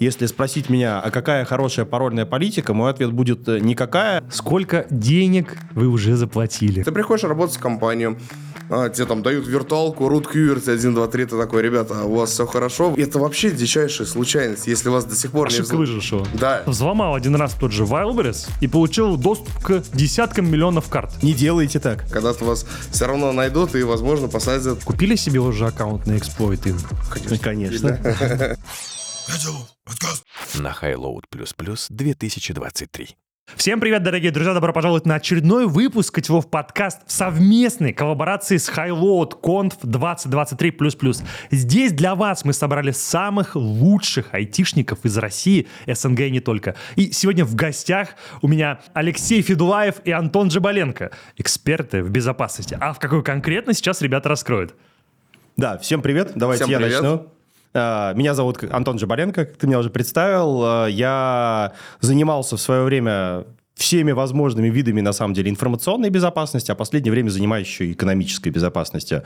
Если спросить меня, а какая хорошая парольная политика, мой ответ будет э, никакая. Сколько денег вы уже заплатили? Ты приходишь работать в компанию, а, тебе там дают виртуалку, root QWERTY 1, 2, 3, ты такой, ребята, у вас все хорошо. Это вообще дичайшая случайность, если вас до сих пор Ошибка не... выжившего. Да. Взломал один раз тот же Wildberries и получил доступ к десяткам миллионов карт. Не делайте так. Когда-то вас все равно найдут и, возможно, посадят. Купили себе уже аккаунт на Exploit Inc? Конечно. на Highload 2023. Всем привет, дорогие друзья! Добро пожаловать на очередной выпуск Котелов подкаст в совместной коллаборации с Highload Conf 2023++. Здесь для вас мы собрали самых лучших айтишников из России, СНГ и не только. И сегодня в гостях у меня Алексей Федулаев и Антон Джабаленко, эксперты в безопасности. А в какой конкретно сейчас ребята раскроют? Да, всем привет. Давайте Всем я привет. начну. А, Меня зовут Антон Джабаренко, как ты меня уже представил. А, Я занимался в свое время всеми возможными видами, на самом деле, информационной безопасности, а в последнее время занимаюсь еще экономической безопасностью.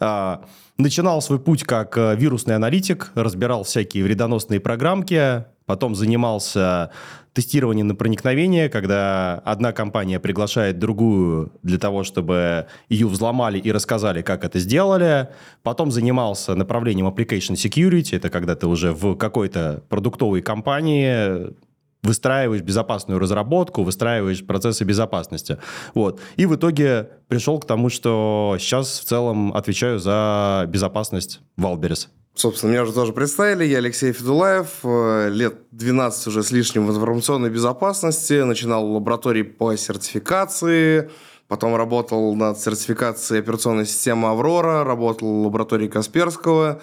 А, Начинал свой путь как э, вирусный аналитик, разбирал всякие вредоносные программки, потом занимался тестированием на проникновение, когда одна компания приглашает другую для того, чтобы ее взломали и рассказали, как это сделали. Потом занимался направлением application security, это когда ты уже в какой-то продуктовой компании выстраиваешь безопасную разработку, выстраиваешь процессы безопасности. Вот. И в итоге пришел к тому, что сейчас в целом отвечаю за безопасность Wildberries. Собственно, меня уже тоже представили. Я Алексей Федулаев. э, Лет 12 уже с лишним в информационной безопасности. Начинал в лаборатории по сертификации. Потом работал над сертификацией операционной системы «Аврора». Работал в лаборатории Касперского.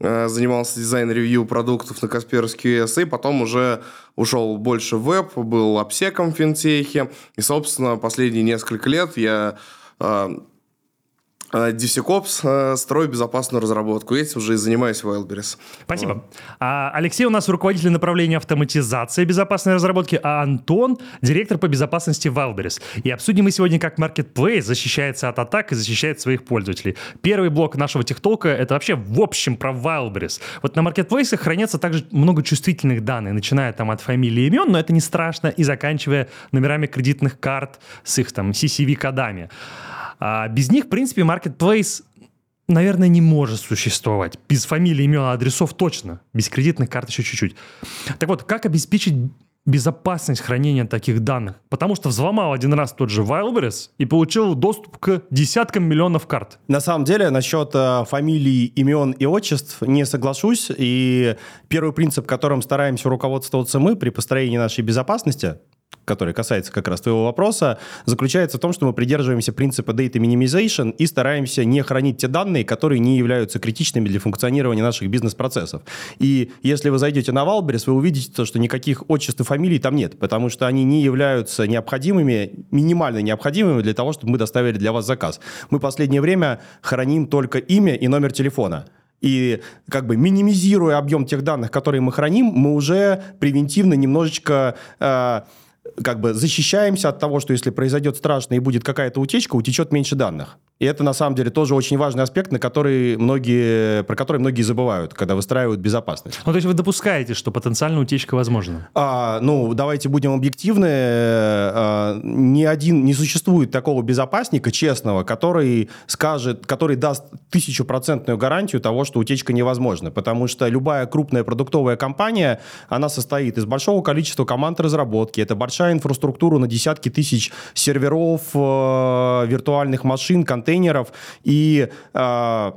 э, Занимался дизайн-ревью продуктов на Kaspersky OS. И потом уже ушел больше в веб. Был AppSec ом в финтехе. И, собственно, последние несколько лет я э, DevSecOps, э, строю безопасную разработку. Этим уже и занимаюсь в Wildberries. Спасибо. А Алексей у нас руководитель направления автоматизации безопасной разработки, а Антон – директор по безопасности Wildberries. И обсудим мы сегодня, как маркетплейс защищается от атак и защищает своих пользователей. Первый блок нашего техтолка – это вообще в общем про Wildberries. Вот на Marketplace хранятся также много чувствительных данных, начиная там от фамилии и имен, но это не страшно, и заканчивая номерами кредитных карт с их там CCV-кодами. А без них, в принципе, Marketplace наверное, не может существовать. Без фамилий, имен, адресов точно. Без кредитных карт еще чуть-чуть. Так вот, как обеспечить безопасность хранения таких данных? Потому что взломал один раз тот же Wildberries и получил доступ к десяткам миллионов карт. На самом деле, насчет э, фамилий, имен и отчеств не соглашусь. И первый принцип, которым стараемся руководствоваться мы при построении нашей безопасности, который касается как раз твоего вопроса, заключается в том, что мы придерживаемся принципа data minimization и стараемся не хранить те данные, которые не являются критичными для функционирования наших бизнес-процессов. И если вы зайдете на Wildberries, вы увидите то, что никаких отчеств и фамилий там нет, потому что они не являются необходимыми, минимально необходимыми для того, чтобы мы доставили для вас заказ. Мы последнее время храним только имя и номер телефона. И как бы минимизируя объем тех данных, которые мы храним, мы уже превентивно немножечко э, как бы защищаемся от того, что если произойдет страшно и будет какая-то утечка, утечет меньше данных. И это на самом деле тоже очень важный аспект, на который многие, про который многие забывают, когда выстраивают безопасность. Ну, то есть вы допускаете, что потенциальная утечка возможна? А, ну, давайте будем объективны. А, ни один, не существует такого безопасника честного, который скажет, который даст тысячупроцентную гарантию того, что утечка невозможна. Потому что любая крупная продуктовая компания, она состоит из большого количества команд разработки. Это большая инфраструктура на десятки тысяч серверов, э, виртуальных машин, контейнеров. И э,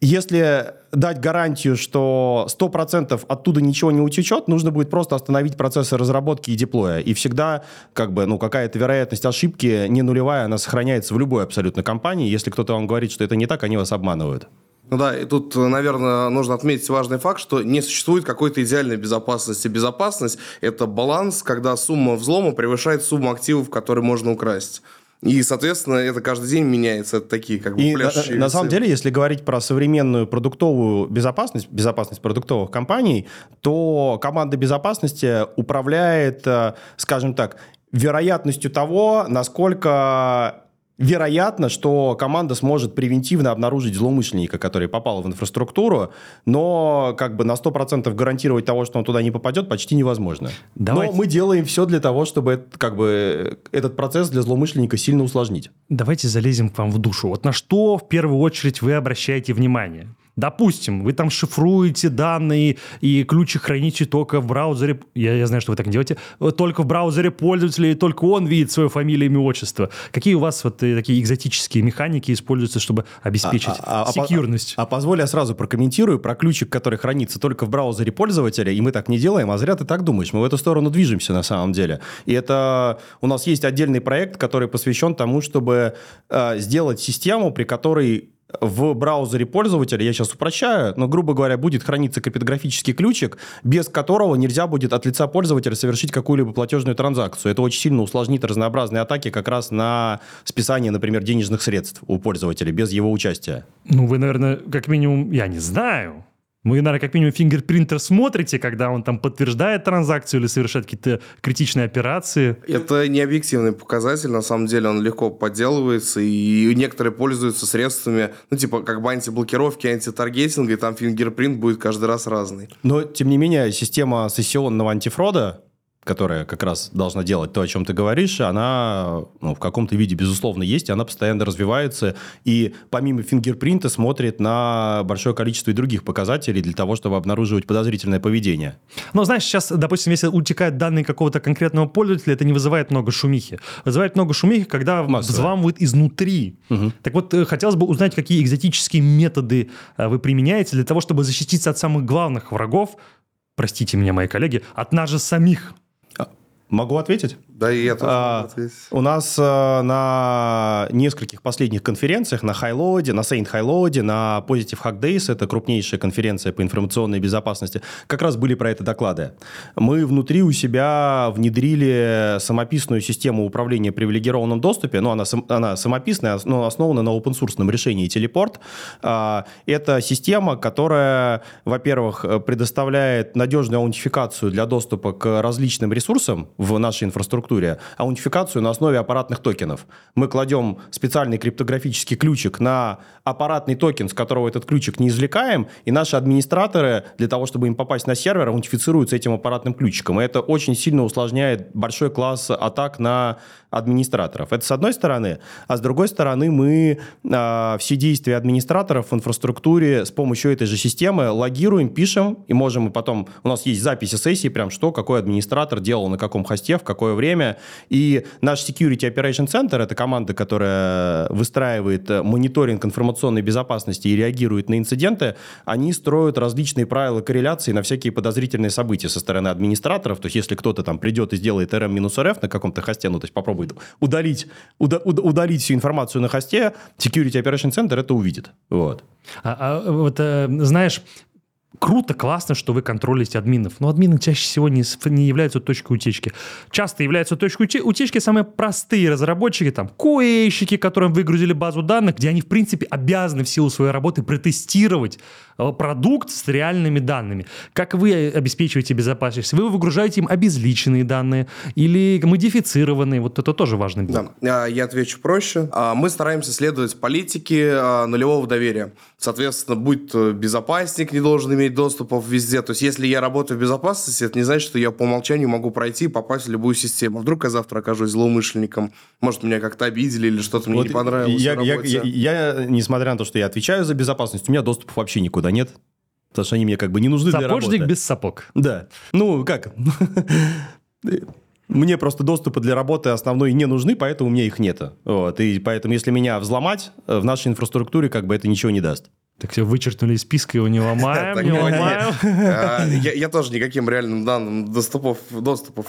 если дать гарантию, что 100% оттуда ничего не утечет, нужно будет просто остановить процессы разработки и деплоя. И всегда как бы, ну, какая-то вероятность ошибки не нулевая, она сохраняется в любой абсолютно компании. Если кто-то вам говорит, что это не так, они вас обманывают. Ну да, и тут, наверное, нужно отметить важный факт, что не существует какой-то идеальной безопасности. Безопасность – это баланс, когда сумма взлома превышает сумму активов, которые можно украсть. И, соответственно, это каждый день меняется. Это такие как бы И на, пляшущие на самом деле, если говорить про современную продуктовую безопасность, безопасность продуктовых компаний, то команда безопасности управляет, э, скажем так, вероятностью того, насколько Вероятно, что команда сможет превентивно обнаружить злоумышленника, который попал в инфраструктуру, но как бы на 100% гарантировать того, что он туда не попадет, почти невозможно. Давайте. Но мы делаем все для того, чтобы как бы, этот процесс для злоумышленника сильно усложнить. Давайте залезем к вам в душу. Вот на что в первую очередь вы обращаете внимание? Допустим, вы там шифруете данные и ключи храните только в браузере. Я, я знаю, что вы так не делаете. Только в браузере пользователя, и только он видит свою фамилию, имя, отчество. Какие у вас вот э, такие экзотические механики используются, чтобы обеспечить А- а- а- секьюрность? А, а позволь я сразу прокомментирую про ключик, который хранится только в браузере пользователя, и мы так не делаем, а зря ты так думаешь. Мы в эту сторону движемся на самом деле. И это у нас есть отдельный проект, который посвящен тому, чтобы э, сделать систему, при которой в браузере пользователя, я сейчас упрощаю, но, грубо говоря, будет храниться криптографический ключик, без которого нельзя будет от лица пользователя совершить какую-либо платежную транзакцию. Это очень сильно усложнит разнообразные атаки как раз на списание, например, денежных средств у пользователя без его участия. Ну, вы, наверное, как минимум, я не знаю. Вы, наверное, как минимум фингерпринтер смотрите, когда он там подтверждает транзакцию или совершает какие-то критичные операции. Это не объективный показатель, на самом деле он легко подделывается, и некоторые пользуются средствами, ну, типа, как бы антиблокировки, антитаргетинга, и там фингерпринт будет каждый раз разный. Но, тем не менее, система сессионного антифрода, которая как раз должна делать то, о чем ты говоришь, она ну, в каком-то виде, безусловно, есть, и она постоянно развивается, и помимо фингерпринта смотрит на большое количество и других показателей для того, чтобы обнаруживать подозрительное поведение. Но знаешь, сейчас, допустим, если утекают данные какого-то конкретного пользователя, это не вызывает много шумихи. Вызывает много шумихи, когда Массово. взламывают изнутри. Так вот, э, хотелось бы узнать, какие экзотические методы э, вы применяете для того, чтобы защититься от самых главных врагов, простите меня, мои коллеги, от нас же самих. Могу ответить? Да, и это... А, У нас э, на нескольких последних конференциях, на Хайлоуде, на Saint Хайлоуде, на Positive Hack Days, это крупнейшая конференция по информационной безопасности, как раз были про это доклады. Мы внутри у себя внедрили самописную систему управления привилегированным доступе, ну, она, сам- она самописная, но основана на open-source решении Телепорт. А, Это система, которая, во-первых, э, предоставляет надежную аутентификацию для доступа к различным ресурсам в нашей инфраструктуре, аутентификацию на основе аппаратных токенов. Мы кладем специальный криптографический ключик на аппаратный токен, с которого этот ключик не извлекаем, и наши администраторы для того, чтобы им попасть на сервер, аутентифицируются этим аппаратным ключиком. И это очень сильно усложняет большой класс атак на администраторов. Это с одной стороны. А с другой стороны, мы а, все действия администраторов в инфраструктуре с помощью этой же системы логируем, пишем, и можем и потом... У нас есть записи сессии, прям что, какой администратор делал на каком хосте, в какое время. И наш Security Operation Center, это команда, которая выстраивает э, мониторинг информационной безопасности и реагирует на инциденты, они строят различные правила корреляции на всякие подозрительные события со стороны администраторов. То есть, если кто-то там придет и сделает RM-RF на каком-то хосте, ну, то есть попробует удалить, уда- уда- удалить всю информацию на хосте, Security Operation Center это увидит. Вот. А, а вот, э, знаешь, круто, классно, что вы контролите админов, но админы чаще всего не, не являются точкой утечки. Часто являются точкой утечки самые простые разработчики, там, QA-щики, которым выгрузили базу данных, где они, в принципе, обязаны в силу своей работы протестировать продукт с реальными данными. Как вы обеспечиваете безопасность? Вы выгружаете им обезличенные данные или модифицированные? Вот это тоже важный блок. Да, а, я отвечу проще. А, Мы стараемся следовать политике а, нулевого доверия. Соответственно, будь безопасник не должен иметь доступов везде. То есть, если я работаю в безопасности, это не значит, что я по умолчанию могу пройти и попасть в любую систему. Вдруг я завтра окажусь злоумышленником. Может, меня как-то обидели или что-то мне Вот не понравилось я, в я- работе. я- я, несмотря на то, что я отвечаю за безопасность, у меня доступов вообще никуда нет. Потому что они мне как бы не нужны для Сапожник работы. без сапог. Да. Ну, как? Мне просто доступы для работы основной не нужны, поэтому у меня их нет. Вот. И поэтому, если меня взломать, э, в нашей инфраструктуре как бы это ничего не даст. Так все вычеркнули из списка, его не ломаем, не ломаем. А, Я, тоже никаким реальным данным доступов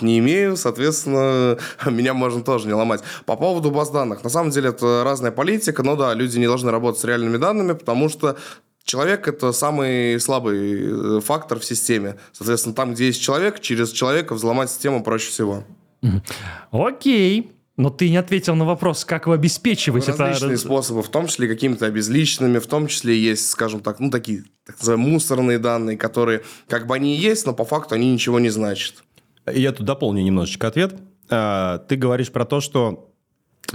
не имею, соответственно, меня можно тоже не ломать. По поводу баз данных. На самом деле это разная политика, но да, люди не должны работать с реальными данными, потому что Человек – это самый слабый э, фактор в системе. Соответственно, там, где есть человек, через человека взломать систему проще всего. Окей. Но ты не ответил на вопрос, как вы обеспечиваете это. Различные способы, в том числе какими-то обезличенными, в том числе есть, скажем так, ну, такие, так называемые, мусорные данные, которые, как бы они и есть, но по факту они ничего не значат. Я тут дополню немножечко ответ. А, Ты говоришь про то, что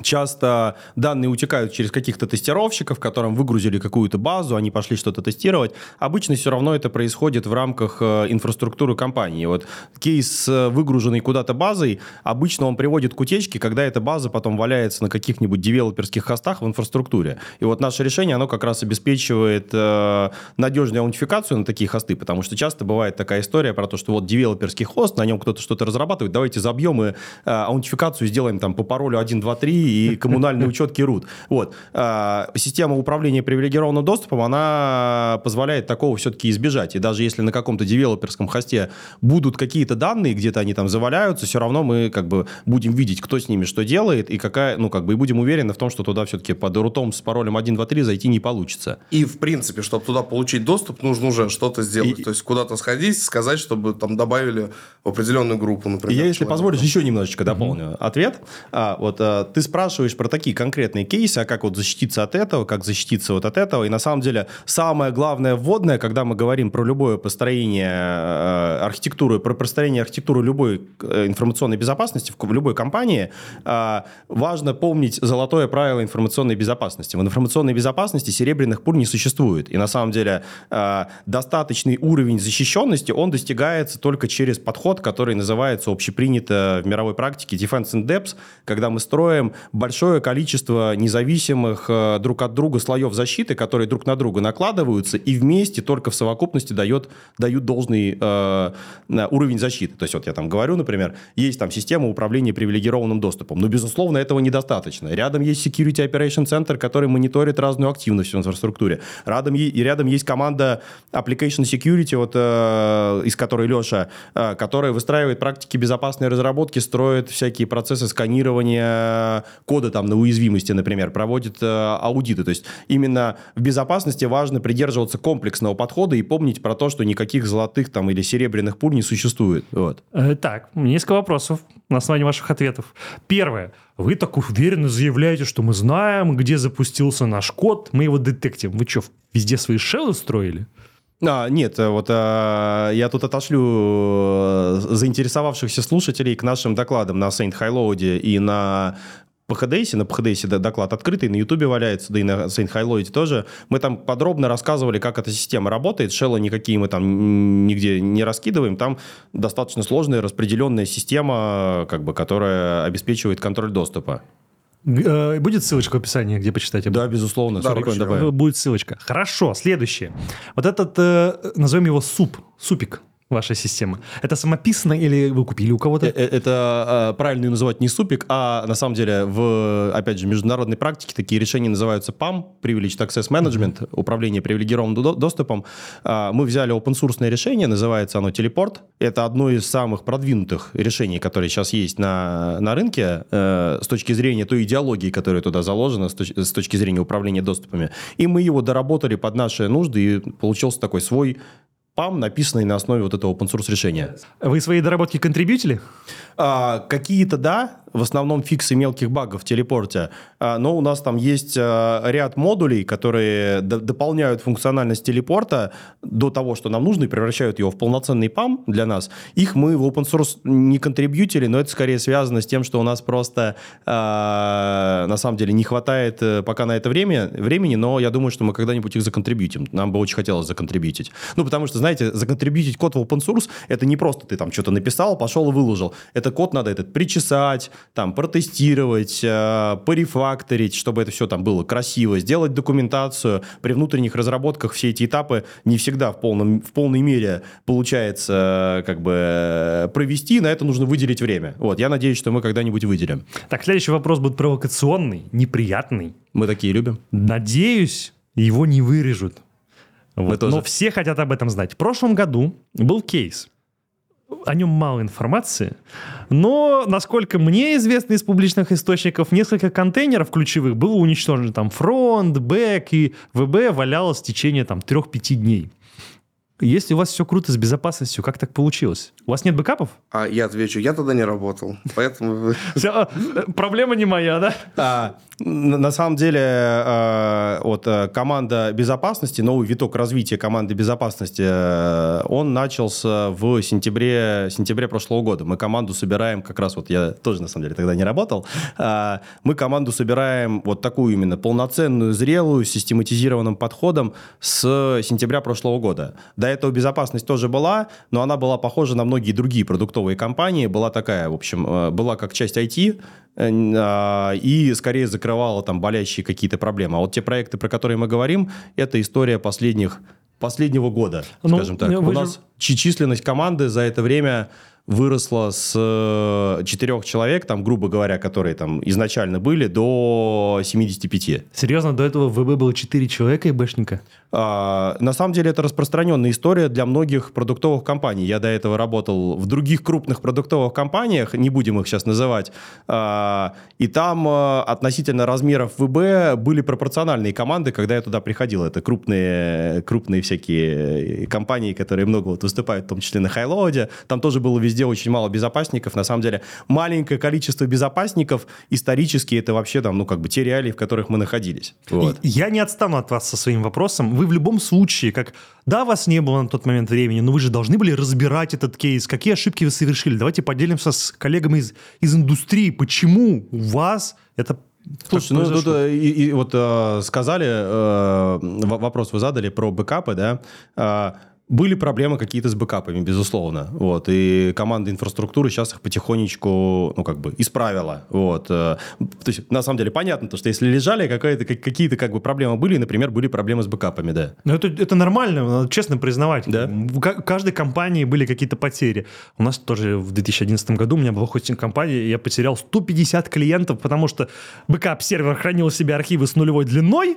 Часто данные утекают через каких-то тестировщиков, которым выгрузили какую-то базу, они пошли что-то тестировать. Обычно все равно это происходит в рамках э, инфраструктуры компании. Вот кейс, э, выгруженный куда-то базой, обычно он приводит к утечке, когда эта база потом валяется на каких-нибудь девелоперских хостах в инфраструктуре. И вот наше решение, оно как раз обеспечивает э, надежную аутентификацию на такие хосты, потому что часто бывает такая история про то, что вот девелоперский хост, на нем кто-то что-то разрабатывает, давайте забьем и э, аутентификацию сделаем там по паролю 1, 2, 3, и коммунальный учет КИРУТ. Вот. А, система управления привилегированным доступом, она позволяет такого все-таки избежать. И даже если на каком-то девелоперском хосте будут какие-то данные, где-то они там заваляются, все равно мы как бы будем видеть, кто с ними что делает, и какая, ну как бы, и будем уверены в том, что туда все-таки под рутом с паролем 123 зайти не получится. И, в принципе, чтобы туда получить доступ, нужно уже что-то сделать. И... То есть, куда-то сходить, сказать, чтобы там добавили в определенную группу, например. Я, если позволишь, еще немножечко дополню mm-hmm. ответ. А, вот а, ты спрашиваешь про такие конкретные кейсы, а как вот защититься от этого, как защититься вот от этого. И на самом деле самое главное вводное, когда мы говорим про любое построение э, архитектуры, про построение архитектуры любой э, информационной безопасности в любой компании, э, важно помнить золотое правило информационной безопасности. В информационной безопасности серебряных пуль не существует. И на самом деле достаточный уровень защищенности, он достигается только через подход, который называется общепринято в мировой практике Defense in Depth, когда мы строим большое количество независимых э, друг от друга слоев защиты, которые друг на друга накладываются и вместе только в совокупности дает, дают должный э, уровень защиты. То есть вот я там говорю, например, есть там система управления привилегированным доступом, но, безусловно, этого недостаточно. Рядом есть Security Operation Center, который мониторит разную активность в инфраструктуре. Рядом, и рядом есть команда Application Security, вот, э, из которой Леша, э, которая выстраивает практики безопасной разработки, строит всякие процессы сканирования кода там на уязвимости, например, проводит э, аудиты. То есть именно в безопасности важно придерживаться комплексного подхода и помнить про то, что никаких золотых там или серебряных пуль не существует. Вот. Э, так, несколько вопросов на основании ваших ответов. Первое. Вы так уверенно заявляете, что мы знаем, где запустился наш код, мы его детектим. Вы что, везде свои шеллы строили? А, нет, э, вот а, я тут отошлю заинтересовавшихся слушателей к нашим докладам на Saint Highload и на по HDS, на PHDS доклад открытый, на YouTube валяется, да и на Highlight тоже. Мы там подробно рассказывали, как эта система работает. Шеллы никакие мы там нигде не раскидываем. Там достаточно сложная распределенная система, как бы, которая обеспечивает контроль доступа. Э, будет ссылочка в описании, где почитать? Да, безусловно. Да, Будет ссылочка. Хорошо, следующее. Вот этот, э, назовем его суп, супик ваша система? Это самописано или вы купили у кого-то? Э, э, это правильно ее называть не супик, а на самом деле в, опять же, международной практике такие решения называются PAM, Privileged Access Management, mm-hmm. управление привилегированным доступом. А, мы взяли open source решение, называется оно Телепорт. Это одно из самых продвинутых решений, которые сейчас есть на, на рынке э, с точки зрения той идеологии, которая туда заложена, с, точ, с точки зрения управления доступами. И мы его доработали под наши нужды, и получился такой свой PAM, написанный на основе вот этого open source решения. Вы свои доработки контрибьютили? А, какие-то да, в основном фиксы мелких багов в телепорте, а, но у нас там есть а, ряд модулей, которые дополняют функциональность телепорта до того, что нам нужно, и превращают его в полноценный PAM для нас. Их мы в open source не контрибьютили, но это скорее связано с тем, что у нас просто на самом деле не хватает э, пока на это время, времени, но я думаю, что мы когда-нибудь их законтрибьютим. Нам бы очень хотелось законтрибьютить. Ну, потому что, знаете, законтрибьютить код в open source, это не просто ты там что-то написал, пошел и выложил. Это код надо этот причесать, там, протестировать, э, порефакторить, чтобы это все там было красиво, сделать документацию. При внутренних разработках все эти этапы не всегда в, полном, в полной мере получается э, как бы э, провести, на это нужно выделить время. Вот, я надеюсь, что мы когда-нибудь выделим. Так, следующий вопрос будет провокационный, неприятный. Мы такие любим. Надеюсь, его не вырежут. Вот. Но все хотят об этом знать. В прошлом году был кейс – о нем мало информации, но, насколько мне известно из публичных источников, несколько контейнеров ключевых было уничтожено. Там фронт, бэк и ВБ валялось в течение там 3-5 дней. Если у вас все круто с безопасностью, как так получилось? У вас нет бэкапов? А я отвечу, я тогда не работал. Поэтому... А, Проблема не моя, да? А, на самом деле, э, вот э, команда безопасности, новый виток развития команды безопасности, э, он начался в сентябре, сентябре прошлого года. Мы команду собираем, как раз вот я тоже, на самом деле, тогда не работал, а, мы команду собираем вот такую именно полноценную, зрелую, систематизированным подходом с сентября прошлого года. До этого безопасность тоже была, но она была похожа на многие другие продуктовые компании, была такая, в общем, э, была как часть IT, э, а, и скорее закрывала там болящие какие-то проблемы. А вот те проекты, про которые мы говорим, это история последних последнего года, Ну, скажем так. вы У же- нас численность команды за это время выросла с э, четырех человек, там, грубо говоря, которые там изначально были, до 75. Серьезно, до этого в ВБ было 4 человека и бэшника? А, На самом деле это распространенная история для многих продуктовых компаний. Я до этого работал в других крупных продуктовых компаниях, не будем их сейчас называть, А, и там а, относительно размеров ВБ были пропорциональные команды, когда я туда приходил. Это крупные, крупные всякие компании, которые много вот выступают, в том числе на хайлоуде. Там тоже было везде очень мало безопасников. На самом деле маленькое количество безопасников исторически это вообще там, ну как бы те реалии, в которых мы находились. Вот. Я не отстану от вас со своим вопросом. Вы в любом случае, как да, вас не было на тот момент времени, но вы же должны были разбирать этот кейс. Какие ошибки вы совершили? Давайте поделимся с коллегами из, из индустрии. Почему у вас это Слушай, ну тут э, и, и вот э, сказали, э, вопрос вы задали про бэкапы, да, Э, были проблемы какие-то с бэкапами, безусловно, вот, и команда инфраструктуры сейчас их потихонечку, ну, как бы, исправила, вот, э, то есть, на самом деле, понятно, то, что если лежали, какая-то, как- какие-то, как бы, проблемы были, например, были проблемы с бэкапами, да. Ну, это, это нормально, надо честно признавать. Да. В ка- каждой компании были какие-то потери. У нас тоже в 2011 году у меня была хостинг-компания, я потерял 150 клиентов, потому что бэкап-сервер хранил в себе архивы с нулевой длиной,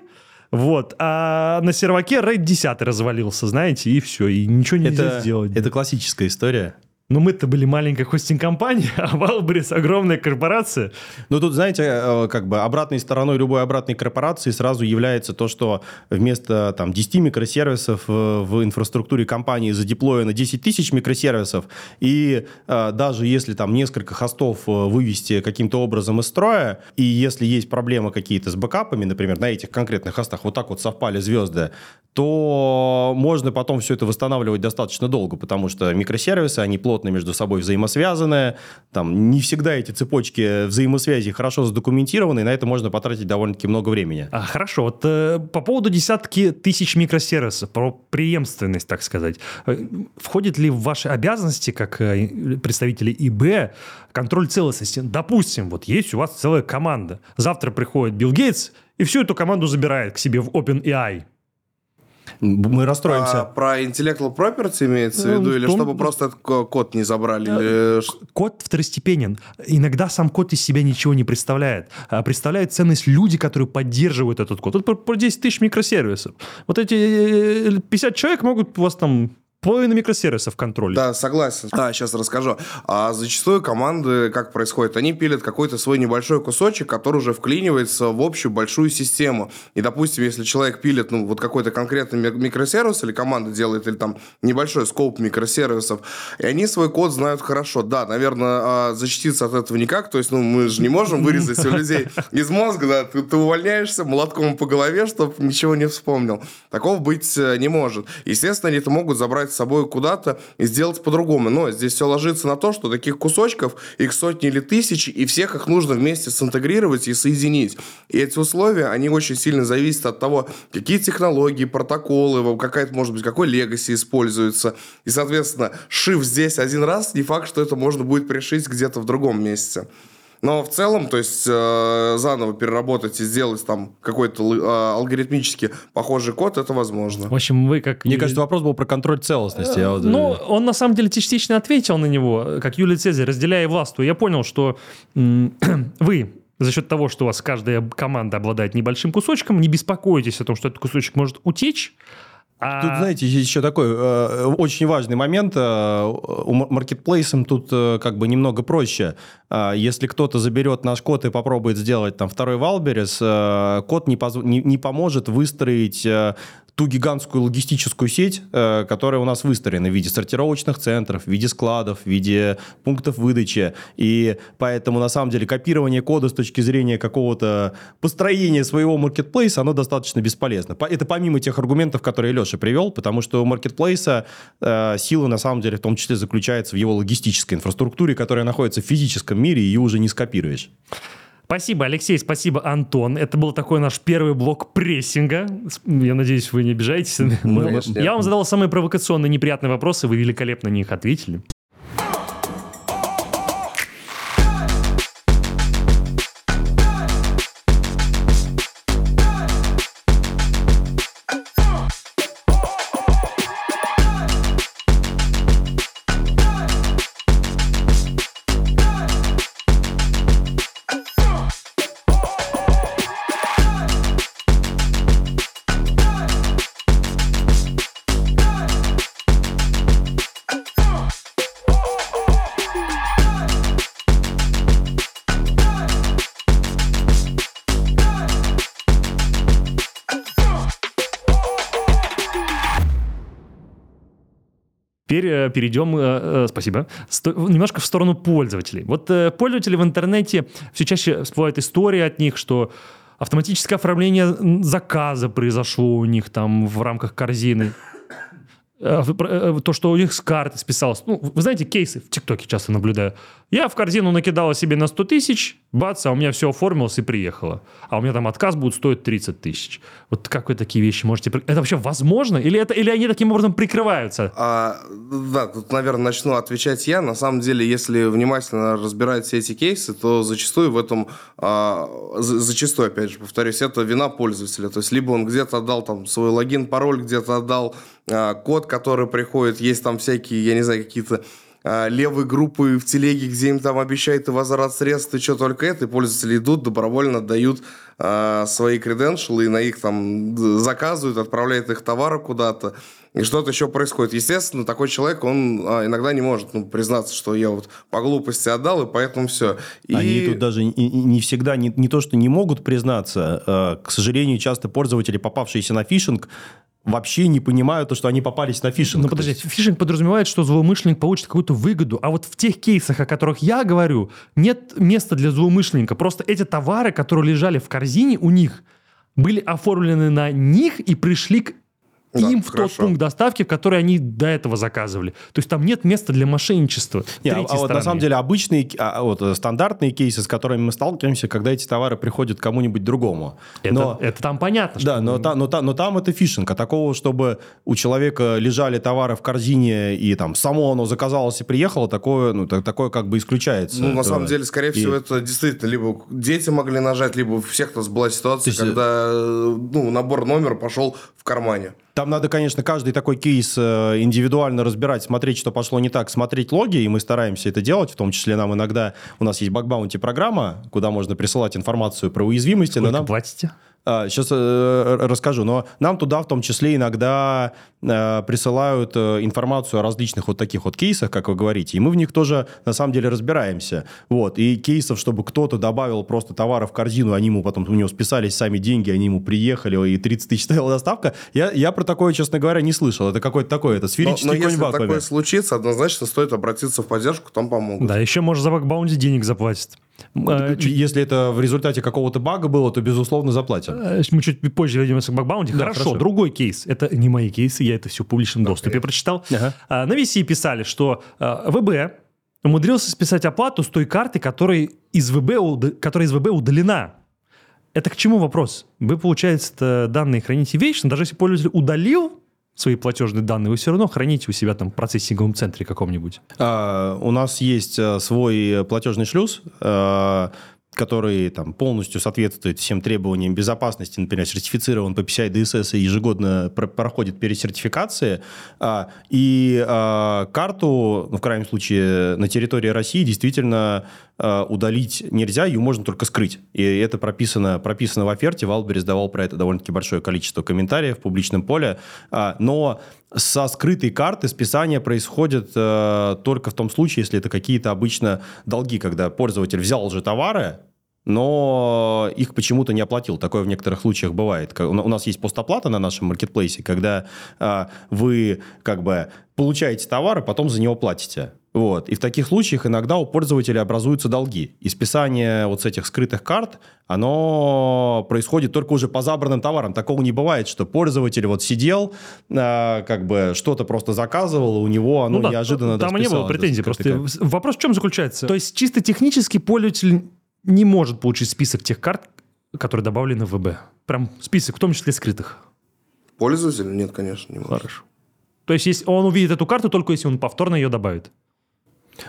вот, а на серваке RAID 10 развалился, знаете, и все, и ничего нельзя Это, сделать. это классическая история. Но мы-то были маленькая хостинг-компания, а Wildberries огромная корпорация. Ну, тут, знаете, э, как бы обратной стороной любой обратной корпорации сразу является то, что вместо там 10 микросервисов э, в инфраструктуре компании задеплоено 10 тысяч микросервисов, и э, даже если там несколько хостов вывести каким-то образом из строя, и если есть проблемы какие-то с бэкапами, например, на этих конкретных хостах вот так вот совпали звезды, то можно потом все это восстанавливать достаточно долго, потому что микросервисы, они плотно между собой взаимосвязаны, там не всегда эти цепочки взаимосвязи хорошо задокументированы, и на это можно потратить довольно-таки много времени. А, хорошо, вот э, по поводу десятки тысяч микросервисов, про преемственность, так сказать. Э, Входит ли в ваши обязанности, как э, представители ИБ, контроль целостности? Допустим, вот есть у вас целая команда. Завтра приходит Билл Гейтс и всю эту команду забирает к себе в OpenAI. Мы расстроимся. А про intellectual property имеется в Ну, виду, или в том- чтобы просто код не забрали? или ш- Код второстепенен. Иногда сам код из себя ничего не представляет. А представляет ценность люди, которые поддерживают этот код. Вот про, про 10 тысяч микросервисов. Вот эти э, 50 человек могут у вас там половину микросервисов контролить. Да, согласен. А, сейчас расскажу. А зачастую команды, как происходит, они пилят какой-то свой небольшой кусочек, который уже вклинивается в общую большую систему. И, допустим, если человек пилит, ну, вот какой-то конкретный ми- микросервис, или команда делает, или там небольшой скоп микросервисов, и они свой код знают хорошо. Да, наверное, а, защититься от этого никак, то есть, ну, мы же не можем вырезать у людей из мозга, да, ты, ты увольняешься молотком по голове, чтобы ничего не вспомнил. Такого быть э, не может. Естественно, они это могут забрать с собой куда-то и сделать по-другому. Но здесь все ложится на то, что таких кусочков, их сотни или тысячи, и всех их нужно вместе синтегрировать и соединить. И эти условия, они очень сильно зависят от того, какие технологии, протоколы, какая-то, может быть, какой легаси используется. И, соответственно, шив здесь один раз, не факт, что это можно будет пришить где-то в другом месте. Но в целом, то есть э, заново переработать и сделать там какой-то э, алгоритмически похожий код, это возможно. В общем, вы как... Мне кажется, вопрос был про контроль целостности. Я вот, э, Ну, он на самом деле частично ответил на него, как Юлий Цезарь, разделяя власть. Я понял, что вы за счет того, что у вас каждая команда обладает небольшим кусочком, не беспокойтесь о том, что этот кусочек может утечь. А- Тут, знаете, есть еще такой э, очень важный момент. Э, у мар- маркетплейсом тут э, как бы немного проще. Э, если кто-то заберет наш код и попробует сделать там второй Wildberries, э, код не, поз- не, не поможет выстроить э, ту гигантскую логистическую сеть, э, которая у нас выстроена в виде сортировочных центров, в виде складов, в виде пунктов выдачи. И поэтому, на самом деле, копирование кода с точки зрения какого-то построения своего маркетплейса, оно достаточно бесполезно. Это помимо тех аргументов, которые Леша привел, потому что у маркетплейса э, сила, на самом деле, в том числе заключается в его логистической инфраструктуре, которая находится в физическом мире, и ее уже не скопируешь. Спасибо, Алексей, спасибо, Антон. Это был такой наш первый блок прессинга. Я надеюсь, вы не обижаетесь. Конечно. Я вам задал самые провокационные, неприятные вопросы, вы великолепно на них ответили. Теперь э, перейдем, э, э, спасибо, немножко в сторону пользователей. Вот пользователи в интернете, все чаще всплывают истории от них, что автоматическое оформление заказа произошло у них там в рамках корзины. Э, э, То, что у них с карты списалось. Ну, вы знаете, кейсы в ТикТоке часто наблюдаю. Я в корзину накидала себе на 100 тысяч, бац, а у меня все оформилось и приехало. А у меня там отказ будет стоить 30 тысяч. Вот как вы такие вещи можете... Это вообще возможно? Или, это, или они таким образом прикрываются? А, да, тут, наверное, начну отвечать я. На самом деле, если внимательно разбирать все эти кейсы, то зачастую в этом, а, за- зачастую, опять же, повторюсь, это вина пользователя. То есть, либо он где-то отдал там свой логин, пароль, где-то отдал код, который приходит, есть там всякие, я не знаю, какие-то а, левые группы в телеге, где им там обещают и возврат средств, и что только это, и пользователи идут, добровольно дают а, свои креденшалы, и на их там заказывают, отправляют их товары куда-то, и что-то еще происходит. Естественно, такой человек, он а, иногда не может ну, признаться, что я вот по глупости отдал, и поэтому все. И... Они тут даже и не всегда, не, не то, что не могут признаться, э, к сожалению, часто пользователи, попавшиеся на фишинг, вообще не понимают, то, что они попались на фишинг. Ну, подожди, фишинг подразумевает, что злоумышленник получит какую-то выгоду, а вот в тех кейсах, о которых я говорю, нет места для злоумышленника. Просто эти товары, которые лежали в корзине у них, были оформлены на них и пришли к Да, им в тот пункт доставки, в который они до этого заказывали. То есть там нет места для мошенничества. Не, а- а вот на самом деле обычные, а, а вот э, стандартные кейсы, с которыми мы сталкиваемся, когда эти товары приходят кому-нибудь другому. это, Но- это там понятно. что- Да, но, та- но, та- но там это фишинг. А такого, чтобы у человека лежали товары в корзине и там само оно заказалось и приехало, такое, ну, так- такое как бы исключается. Ну, на Это- самом деле, скорее и- всего, это действительно либо дети могли нажать, либо у всех нас была ситуация, есть, э, когда э, ну, набор номера пошел в кармане. Там надо, конечно, каждый такой кейс э, индивидуально разбирать, смотреть, что пошло не так, смотреть логи, и мы стараемся это делать, в том числе нам иногда, у нас есть баг-баунти программа, куда можно присылать информацию про уязвимости, но Сколько нам... платите? Сейчас расскажу, но нам туда в том числе иногда э, присылают э, информацию о различных вот таких вот кейсах, как вы говорите, и мы в них тоже на самом деле разбираемся. Вот, и кейсов, чтобы кто-то добавил просто товары в корзину, они ему потом, у него списались сами деньги, они ему приехали, и 30 тысяч стоила доставка, я, я про такое, честно говоря, не слышал. Это какой-то такой, это Но, сферический но конь если такое случится, однозначно стоит обратиться в поддержку, там помогут. Да, еще, может, за бакбаунти денег заплатит. Э, Если это в результате какого-то бага было, то, безусловно, заплатим. Э, Мы чуть позже вернемся к бакбаунти. Да, хорошо, хорошо. другой кейс. Это не мои кейсы, я это все в публичном доступе прочитал. Ага. А, На VC писали, что а, ВБ умудрился списать оплату с той карты, которой из ВБ, которая из ВБ удалена. Это к чему вопрос? Вы, получается, данные храните вечно, даже если пользователь удалил свои платежные данные, вы все равно храните у себя там в процессинговом центре каком-нибудь. А, у нас есть а, свой платежный шлюз, а, который там полностью соответствует всем требованиям безопасности, например, сертифицирован по PCI DSS и ежегодно про- проходит пересертификации. А, И а, карту, ну, в крайнем случае, на территории России действительно удалить нельзя, ее можно только скрыть. И это прописано, прописано в оферте. Валберис давал про это довольно-таки большое количество комментариев в публичном поле. А, Но со скрытой карты списание происходит э, только в том случае, если это какие-то обычно долги, когда пользователь взял же товары, но их почему-то не оплатил. Такое в некоторых случаях бывает. У на- у нас есть постоплата на нашем маркетплейсе, когда а, вы как бы получаете товар, и потом за него платите. Вот. И в таких случаях иногда у пользователя образуются долги. И списание вот с этих скрытых карт, оно происходит только уже по забранным товарам. Такого не бывает, что пользователь вот сидел, а, как бы что-то просто заказывал, и у него оно Ну да, неожиданно там не было претензий. Просто вопрос в чем заключается? То есть чисто технически пользователь не может получить список тех карт, которые добавлены в ВБ. Прям список, в том числе скрытых. Пользователь? Нет, конечно, не может. Хорошо. То есть если он увидит эту карту только если он повторно ее добавит.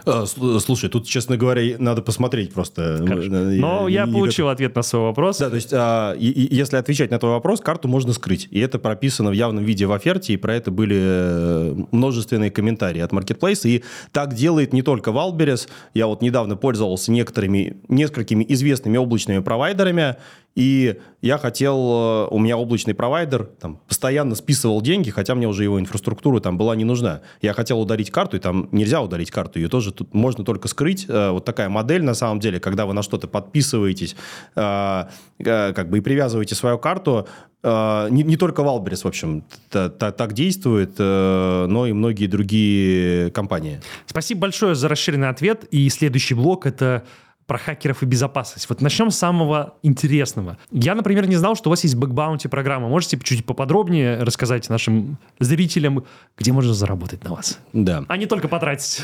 А, сл- Слушай, тут, честно говоря, надо посмотреть просто. Хорошо. Э, Но я не получил ответ на свой вопрос. Да, то есть, а, и- и если отвечать на твой вопрос, карту можно скрыть. И это прописано в явном виде в оферте, и про это были э, множественные комментарии от Marketplace. И так делает не только Wildberries. Я вот недавно пользовался некоторыми, несколькими известными облачными провайдерами, и я хотел, э, у меня облачный провайдер там, постоянно списывал деньги, хотя мне уже его инфраструктура там была не нужна. Я хотел удалить карту, и там нельзя удалить карту, ее тоже тут можно только скрыть. Э, Вот такая модель на самом деле, когда вы на что-то подписываетесь, э, как бы и привязываете свою карту, не, не только Wildberries, в общем, та- та- так действует, но и многие другие компании. Спасибо большое за расширенный ответ. И следующий блок – это про хакеров и безопасность. Вот начнем с самого интересного. Я, например, не знал, что у вас есть bug bounty программа. Можете чуть поподробнее рассказать нашим зрителям, где можно заработать на вас? Да. А не только потратить.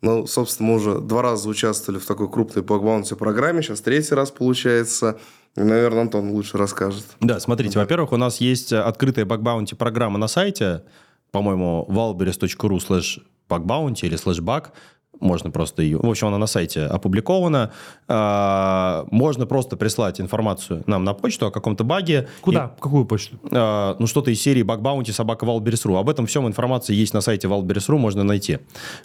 Ну, собственно, мы уже два раза участвовали в такой крупной bug bounty программе. Сейчас третий раз получается. Наверное, Антон лучше расскажет. Да, смотрите, во-первых, у нас есть э, открытая bug bounty программа на сайте, по-моему, wildberries.ru slash или slash bug. Можно просто ее... В общем, она на сайте опубликована. А, Можно просто прислать информацию нам на почту о каком-то баге. Куда? Какую почту? А, ну, что-то из серии Bug Bounty собака wildberries.ru. Об этом всем информация есть на сайте wildberries.ru, можно найти.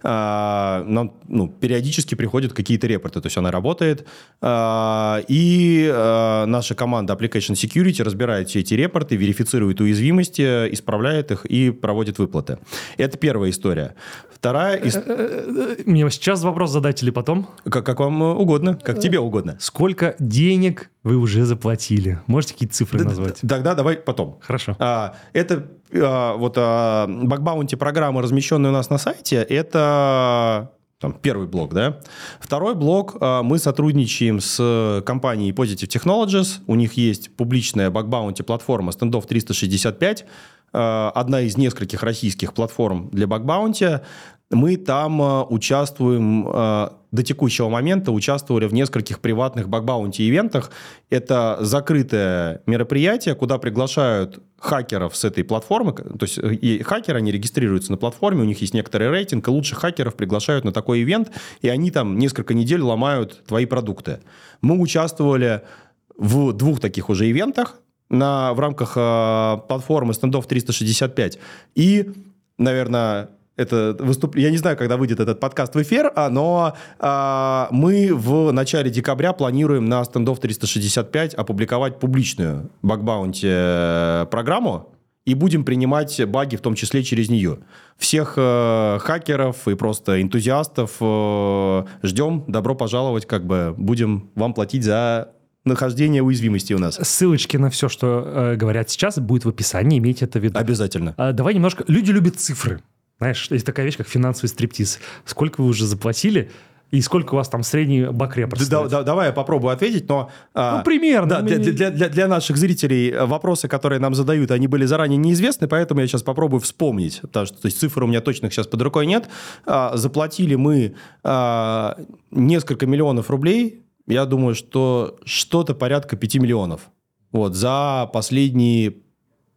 А, нам ну, периодически приходят какие-то репорты, то есть она работает. А, и а, наша команда Application Security разбирает все эти репорты, верифицирует уязвимости, исправляет их и проводит выплаты. Это первая история. Вторая история... Мне сейчас вопрос задать или потом? Как, как вам угодно, как тебе угодно. Сколько денег вы уже заплатили? Можете какие-то цифры назвать? Тогда давай потом. Хорошо. А, это а, вот а, бакбаунти программы, размещенные у нас на сайте, это там, первый блок, да. Второй блок, а, мы сотрудничаем с компанией Positive Technologies, у них есть публичная бакбаунти платформа Standoff 365, а, одна из нескольких российских платформ для бакбаунти. Мы там а, участвуем, а, до текущего момента участвовали в нескольких приватных бакбаунти-ивентах. Это закрытое мероприятие, куда приглашают хакеров с этой платформы. То есть э, и хакеры, они регистрируются на платформе, у них есть некоторый рейтинг, и лучших хакеров приглашают на такой ивент, и они там несколько недель ломают твои продукты. Мы участвовали в двух таких уже ивентах на, в рамках э, платформы Standoff 365. И, наверное, это выступ... Я не знаю, когда выйдет этот подкаст в эфир, а, но а, мы в начале декабря планируем на Standoff 365 опубликовать публичную бакбаунти э, программу и будем принимать баги, в том числе через нее. Всех э, хакеров и просто энтузиастов э, ждем. Добро пожаловать, как бы будем вам платить за нахождение уязвимости у нас. Ссылочки на все, что э, говорят сейчас, будет в описании, имейте это в виду. Обязательно. А, давай немножко... Люди любят цифры. Знаешь, есть такая вещь, как финансовый стриптиз. Сколько вы уже заплатили и сколько у вас там средний бак-репорт Да- да- давай я попробую ответить, но... а, Ну, примерно. Да, для, для- для- для наших зрителей э, вопросы, которые нам задают, они были заранее неизвестны, поэтому я сейчас попробую вспомнить. Потому что то есть, цифр у меня точных сейчас под рукой нет. А, заплатили мы а, несколько миллионов рублей. Я думаю, что что-то порядка 5 миллионов. Вот, за последние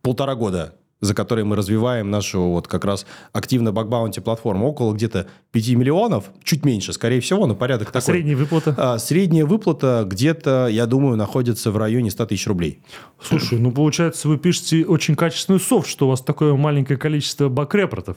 полтора года за которые мы развиваем нашу вот как раз активно бакбаунти платформу. Около где-то 5 миллионов, чуть меньше, скорее всего, но порядок А такой. средняя выплата? А, Средняя выплата где-то, я думаю, находится в районе 100 тысяч рублей. Слушай, ну получается, вы пишете очень качественный софт, что у вас такое маленькое количество бак-репортов.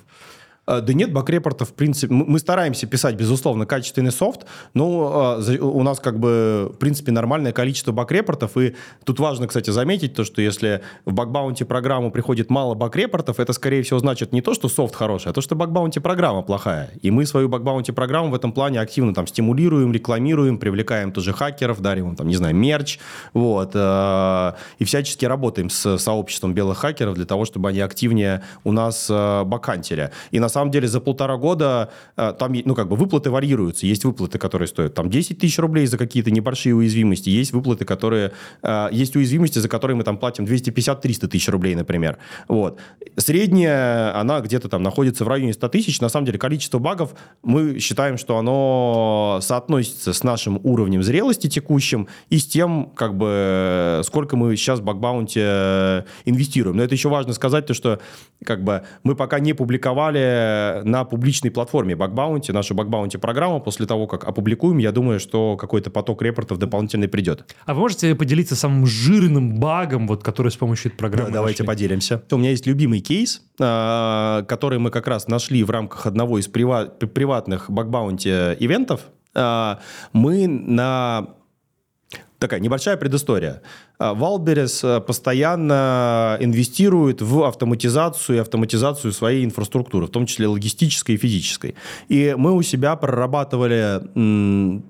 А, Да нет, бакрепортов, в принципе, мы стараемся писать, безусловно, качественный софт, но за- у нас как бы, в принципе, нормальное количество бакрепортов, и тут важно, кстати, заметить то, что если в бакбаунти программу приходит мало бакрепортов, это, скорее всего, значит не то, что софт хороший, а то, что бакбаунти программа плохая. И мы свою бакбаунти программу в этом плане активно там стимулируем, рекламируем, привлекаем тоже хакеров, дарим им, там, не знаю, мерч, вот, э, и всячески работаем с сообществом белых хакеров для того, чтобы они активнее у нас э, бакхантили. И на самом деле за полтора года э, там, ну, как бы выплаты варьируются. Есть выплаты, которые стоят там 10 тысяч рублей за какие-то небольшие уязвимости, есть выплаты, которые... э, есть уязвимости, за которые мы там платим 250-300 тысяч рублей, например. Вот. Средняя, она где-то там находится в районе 100 тысяч. На самом деле количество багов мы считаем, что оно соотносится с нашим уровнем зрелости текущим и с тем, как бы, сколько мы сейчас в бакбаунте э, инвестируем. Но это еще важно сказать, то, что как бы, мы пока не публиковали на публичной платформе бакбаунти, нашу бакбаунти программу. После того, как опубликуем, я думаю, что какой-то поток репортов дополнительный придет. А вы можете поделиться самым жирным багом, вот, который с помощью этой программы Да, давайте нашли? поделимся. У меня есть любимый кейс, а, который мы как раз нашли в рамках одного из прива- при- приватных бакбаунти ивентов. А, Мы на Такая небольшая предыстория. А, Wildberries а, постоянно инвестирует в автоматизацию и автоматизацию своей инфраструктуры, в том числе логистической и физической. И мы у себя прорабатывали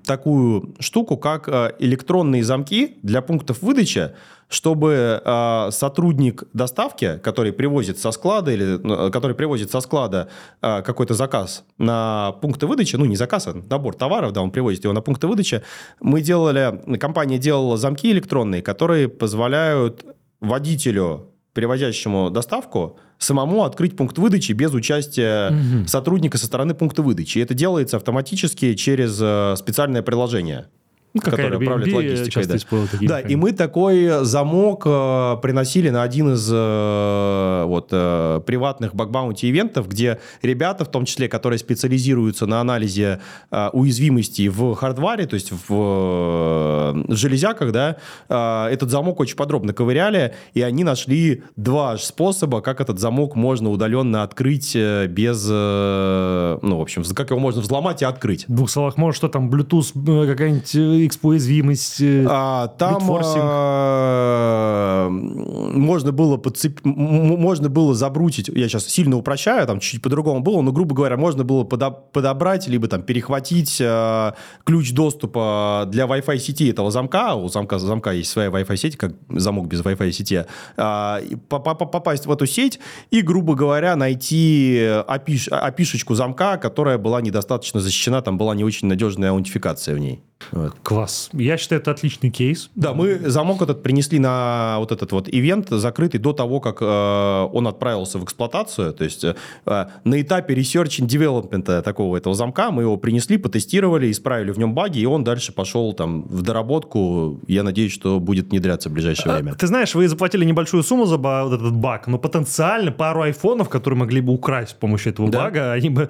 такую штуку, как а, электронные замки для пунктов выдачи, чтобы сотрудник доставки, который привозит со склада или который привозит со склада какой-то заказ на пункты выдачи, ну не заказ, а набор товаров, да, он привозит его на пункты выдачи, мы делали, компания делала замки электронные, которые позволяют водителю, привозящему доставку, самому открыть пункт выдачи без участия сотрудника со стороны пункта выдачи. И это делается автоматически через э, специальное приложение Ну, как который Airbnb управляет логистикой. да. такие Да, механизмы. и мы такой замок э, приносили на один из э, вот, э, приватных бакбаунти ивентов, где ребята, в том числе, которые специализируются на анализе э, уязвимостей в hardware, то есть в, э, железяках, да, э, этот замок очень подробно ковыряли, и они нашли два способа, как этот замок можно удаленно открыть э, без, э, ну, в общем, как его можно взломать и открыть. В двух словах, может, что там, Bluetooth, э, какая-нибудь э, X-уязвимость? э, А, там brute forcing. а, можно было подцеп... можно было забрутить, я сейчас сильно упрощаю, там чуть-чуть по-другому было, но, грубо говоря, можно было подо- подобрать, либо там перехватить а, ключ доступа для Wi-Fi сети этого замка, у замка, замка есть своя Wi-Fi сеть, как замок без Wi-Fi сети, а, попасть в эту сеть и, грубо говоря, найти опиш... опишечку замка, которая была недостаточно защищена, там была не очень надежная аутентификация в ней. Вот. Класс. Я считаю, это отличный кейс. Да, мы замок этот принесли на вот этот вот ивент, закрытый до того, как э, он отправился в эксплуатацию. То есть э, на этапе research and development такого этого замка мы его принесли, потестировали, исправили в нем баги, и он дальше пошел там в доработку. Я надеюсь, что будет внедряться в ближайшее время. Ты знаешь, вы заплатили небольшую сумму за вот этот баг, но потенциально пару айфонов, которые могли бы украсть с помощью этого Да. бага, они бы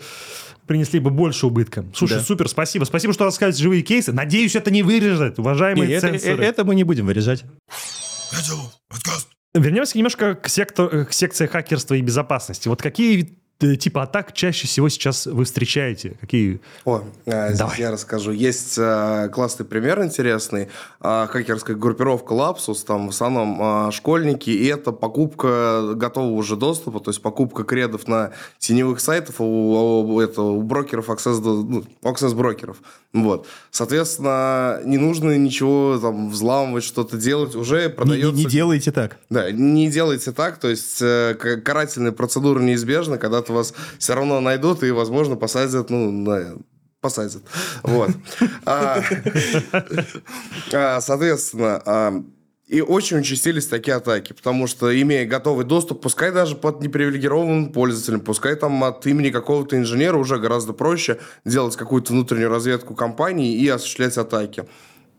принесли бы больше убытка. Слушай, Да. супер, спасибо. Спасибо, что рассказываете живые кейсы. Надеюсь, это не вырежет, уважаемые Не, это, цензоры. э- это мы не будем вырезать. Вернемся немножко к, сектор- к секции хакерства и безопасности. Вот какие э, типа атак чаще всего сейчас вы встречаете? Какие? О, здесь Давай. я расскажу. Есть а, классный пример интересный. А, хакерская группировка Lapsus, там в основном а, школьники, и это покупка готового уже доступа, то есть покупка кредов на теневых сайтах у, у- это, у брокеров, access, ну, access брокеров. Вот. Соответственно, не нужно ничего там взламывать, что-то делать, уже Не, не- продается... не делайте так. Да, не делайте так, то есть э, карательная процедура неизбежна, когда-то вас все равно найдут и, возможно, посадят, ну, на- посадят. Вот. А, а, Соответственно, а, и очень участились такие атаки, потому что, имея готовый доступ, пускай даже под непривилегированным пользователем, пускай там от имени какого-то инженера уже гораздо проще делать какую-то внутреннюю разведку компании и осуществлять атаки.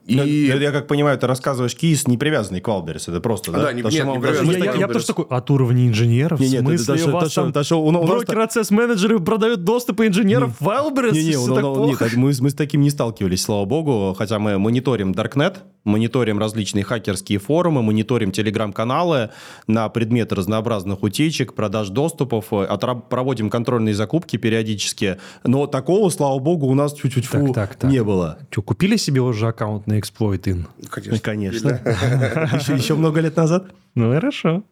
И... Я, я как понимаю, ты рассказываешь кейс, не привязанный к Wildberries. Это просто, да? Да, не- То, что нет, мы- не привязанный. Я, с я- таким- я тоже такой, от уровня инженеров? Не, в нет, это смысле, то, что- у вас то, что- там то, что у, на- у нас брокер, АЦС-менеджеры продают доступы инженеров в Wildberries? Не, не, Всё ну, ну, нет, мы, мы с таким не сталкивались, слава богу, хотя мы мониторим Darknet, мониторим различные хакерские форумы, мониторим телеграм-каналы на предмет разнообразных утечек, продаж доступов, э, отраб- проводим контрольные закупки периодически. Но такого, слава богу, у нас чуть-чуть фу, Так, так, так. не было. Что, купили себе уже аккаунт на Exploit.in? Конечно. Конечно. Еще, еще много лет назад. Ну, хорошо.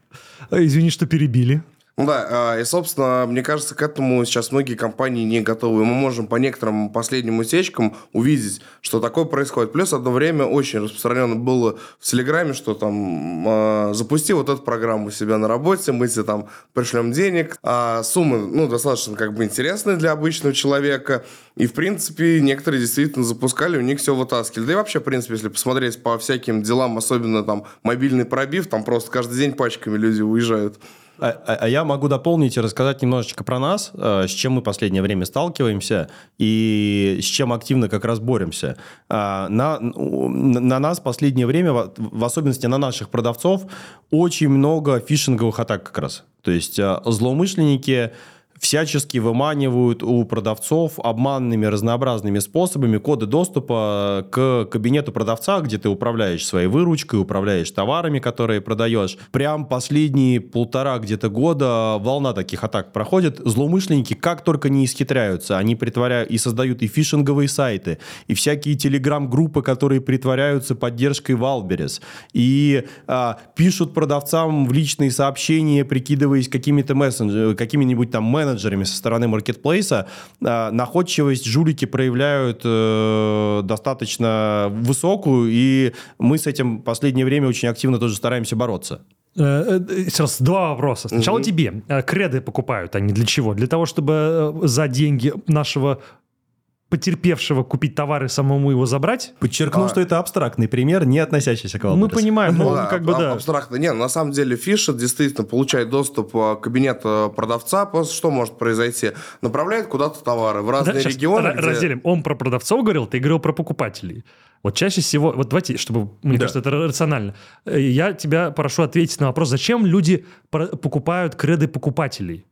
А, Извини, что перебили. Ну да, а, и, собственно, мне кажется, к этому сейчас многие компании не готовы. Мы можем по некоторым последним утечкам увидеть, что такое происходит. Плюс одно время очень распространено было в Телеграме, что там а, запусти вот эту программу у себя на работе, мы тебе там пришлем денег. А суммы, ну, достаточно как бы интересные для обычного человека. И, в принципе, некоторые действительно запускали, у них все вытаскивали. Да и вообще, в принципе, если посмотреть по всяким делам, особенно там мобильный пробив, там просто каждый день пачками люди уезжают. А, а- а я могу дополнить и рассказать немножечко про нас, э, с чем мы в последнее время сталкиваемся и с чем активно как раз боремся. А, На, на нас в последнее время, в особенности на наших продавцов, очень много фишинговых атак как раз. То есть э, злоумышленники всячески выманивают у продавцов обманными разнообразными способами коды доступа к кабинету продавца, где ты управляешь своей выручкой, управляешь товарами, которые продаешь. Прям последние полтора где-то года волна таких атак проходит. Злоумышленники как только не исхитряются, они притворяют и создают и фишинговые сайты, и всякие телеграм-группы, которые притворяются поддержкой Wildberries, и а, пишут продавцам в личные сообщения, прикидываясь какими-то мессенджерами, какими-нибудь там менеджерами со стороны маркетплейса, а, находчивость жулики проявляют э, достаточно высокую, и мы с этим в последнее время очень активно тоже стараемся бороться. Э, э, Сейчас два вопроса. Сначала тебе. Э, Креды покупают они для чего? Для того, чтобы э, за деньги нашего потерпевшего купить товары самому его забрать? Подчеркну, А. что это абстрактный пример, не относящийся к Мы Wildberries. понимаем, ну, да, как бы да. Абстрактно. Не, на самом деле фишер действительно получает доступ а, к кабинету продавца. Просто что может произойти? Направляет куда-то товары в разные Да, регионы. где- разделим. Он про продавцов говорил, ты говорил про покупателей. Вот чаще всего, вот давайте, чтобы, мне Да. кажется, это рационально. Э, Я тебя прошу ответить на вопрос, зачем люди покупают креды покупателей?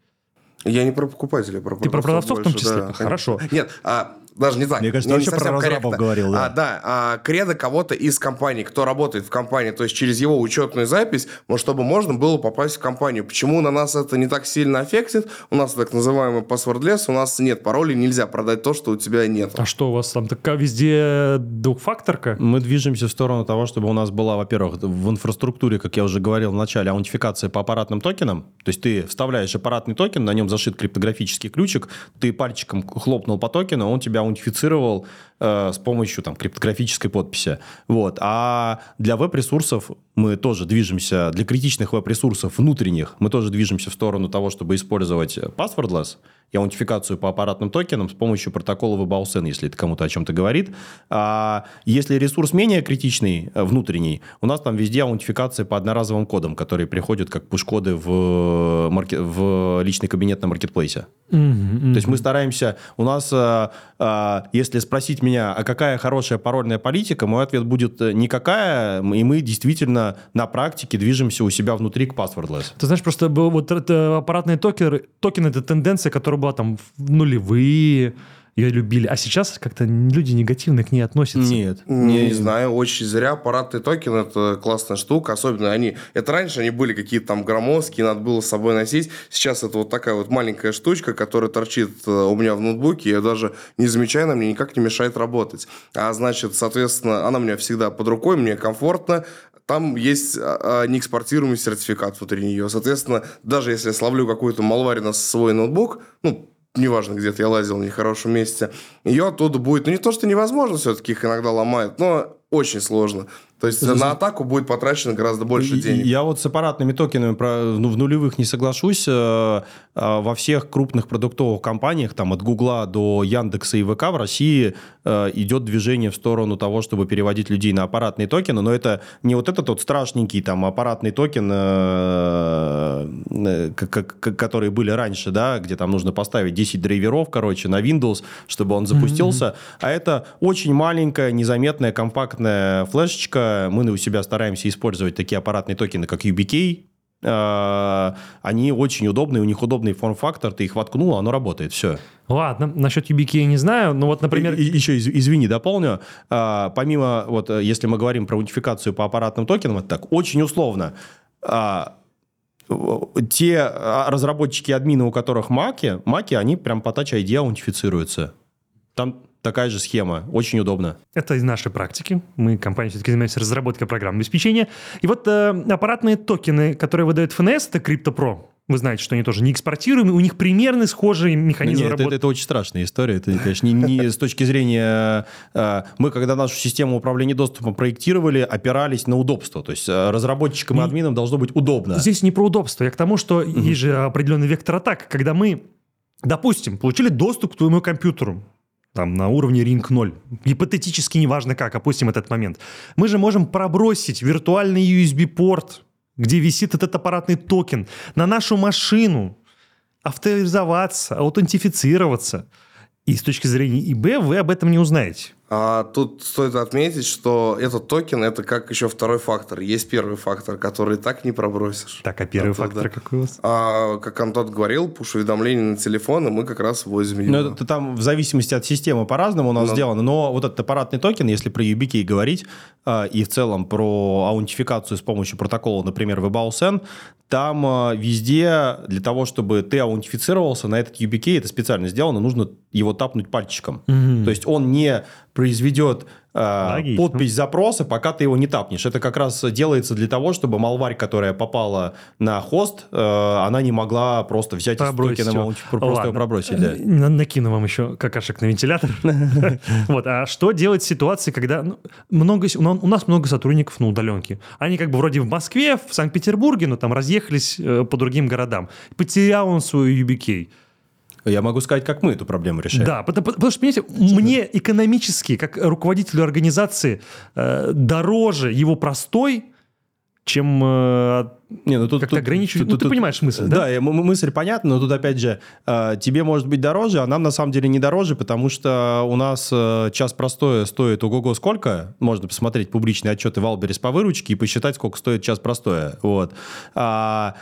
Я не про покупателей, про Ты про продавцов в том больше, числе? да. Хорошо. Нет, а, даже не так. Мне кажется, Не- не вообще про разрабов корректно. говорил, да. А, да, а, кредо кого-то из компании, кто работает в компании, то есть через его учетную запись, чтобы можно было попасть в компанию. Почему на нас это не так сильно аффектит? У нас так называемый passwordless, у нас нет паролей, нельзя продать то, что у тебя нет. А что у вас там такая везде двухфакторка? Мы движемся в сторону того, чтобы у нас была, во-первых, в инфраструктуре, как я уже говорил в начале, аутентификация по аппаратным токенам. То есть ты вставляешь аппаратный токен, на нем зашит криптографический ключик, ты пальчиком хлопнул по токену, он тебя аутентифицировал э, с помощью там, криптографической подписи. Вот. А для веб-ресурсов мы тоже движемся, для критичных веб-ресурсов внутренних, мы тоже движемся в сторону того, чтобы использовать passwordless и аутентификацию по аппаратным токенам с помощью протокола WebAuthn, если это кому-то о чем-то говорит. А если ресурс менее критичный, э, внутренний, у нас там везде аутентификация по одноразовым кодам, которые приходят как пуш-коды в, марке- в личный кабинет на маркетплейсе. То есть мы стараемся, у нас, э, э, если спросить меня, а какая хорошая парольная политика, мой ответ будет э, никакая, и мы действительно на практике движемся у себя внутри к passwordless. Ты знаешь, просто был вот это аппаратные токены, токены это тенденция, которая была там в нулевые, ее любили. А сейчас как-то люди негативно к ней относятся. Нет. Не, знаю, очень зря. Аппаратный токен – это классная штука. Особенно они... Это раньше они были какие-то там громоздкие, надо было с собой носить. Сейчас это вот такая вот маленькая штучка, которая торчит э, у меня в ноутбуке. Я даже не замечаю, она мне никак не мешает работать. А значит, соответственно, она у меня всегда под рукой, мне комфортно. Там есть а, а, неэкспортируемый сертификат внутри нее. Соответственно, даже если я словлю какую-то малварь на свой ноутбук, ну, неважно, где-то я лазил в нехорошем месте, ее оттуда будет, ну не то, что невозможно, все-таки их иногда ломают, но очень сложно. То есть на атаку будет потрачено гораздо больше денег. Я вот с аппаратными токенами про, ну, в нулевых не соглашусь. Э, э, Во всех крупных продуктовых компаниях, там от Гугла до Яндекса и ВК в России э, идет движение в сторону того, чтобы переводить людей на аппаратные токены, но это не вот этот вот страшненький там аппаратный токен, которые были раньше, да, где там нужно поставить 10 драйверов, короче, на Windows, чтобы он запустился, а это очень маленькая, незаметная, компактная флешечка. Мы у себя стараемся использовать такие аппаратные токены, как UBK, э, они очень удобные, у них удобный форм-фактор, ты их воткнул, оно работает, все. Ладно, насчет YubiKey я не знаю, но вот, например... И- и- еще, из- извини, дополню. А, помимо, вот, э, если мы говорим про унификацию по аппаратным токенам, это так, очень условно. А, те а, разработчики админы, у которых маки, маки, они прям по Touch ID аутентифицируются. Там такая же схема, очень удобно. Это из нашей практики. Мы, компания, все-таки занимаемся разработкой программного обеспечения. И вот э, аппаратные токены, которые выдает ФНС, это CryptoPro. Вы знаете, что они тоже не экспортируемые, у них примерно схожий механизм Нет, это, работы. это очень страшная история. Это, конечно, не, не с точки зрения... э, Мы, когда нашу систему управления доступом проектировали, опирались на удобство. То есть э, разработчикам и И- админам должно быть удобно. Здесь не про удобство, я к тому, что есть же определенный вектор атак, когда мы, допустим, получили доступ к твоему компьютеру, там, на уровне Ring 0, гипотетически неважно как, опустим этот момент, мы же можем пробросить виртуальный USB-порт, где висит этот аппаратный токен, на нашу машину, авторизоваться, аутентифицироваться. И с точки зрения ИБ вы об этом не узнаете. А тут стоит отметить, что этот токен это как еще второй фактор. Есть первый фактор, который так не пробросишь. Так, а первый Да-да-да. фактор какой у вас? А, как Антон говорил, пуш-уведомления на телефон, и мы как раз вводим его. Ну, это там в зависимости от системы по-разному у нас Ну. сделано, но вот этот аппаратный токен, если про YubiKey говорить, а, и в целом про аутентификацию с помощью протокола, например, WebAuthn, там а, везде для того, чтобы ты аутентифицировался на этот YubiKey, это специально сделано, нужно его тапнуть пальчиком. То есть он не произведет а, Логично. подпись запроса, пока ты его не тапнешь. Это как раз делается для того, чтобы малварь, которая попала на хост, э, она не могла просто взять Пробросить токеном его. аутентиф- просто Ладно. его пробросить. Да. Э, на- Накину вам еще какашек на вентилятор. Вот. А что делать в ситуации, когда ну, много, с- у нас- у нас много сотрудников на удаленке? Они как бы вроде в Москве, в Санкт-Петербурге, но там разъехались э, по другим городам. Потерял он свою UBK. Я могу сказать, как мы эту проблему решаем. Да, потому, потому что, понимаете, мне экономически, как руководителю организации, э, дороже его простой, чем э, Не, ну тут, как-то тут- ограничивать. тут- Ну, ты тут- понимаешь мысль, Да, да? мысль понятна, но тут опять же э, тебе может быть дороже, а нам на самом деле не дороже, потому что у нас час простоя стоит ого-го сколько. Можно посмотреть публичные отчеты Wildberries по выручке и посчитать, сколько стоит час простоя. Вот. А,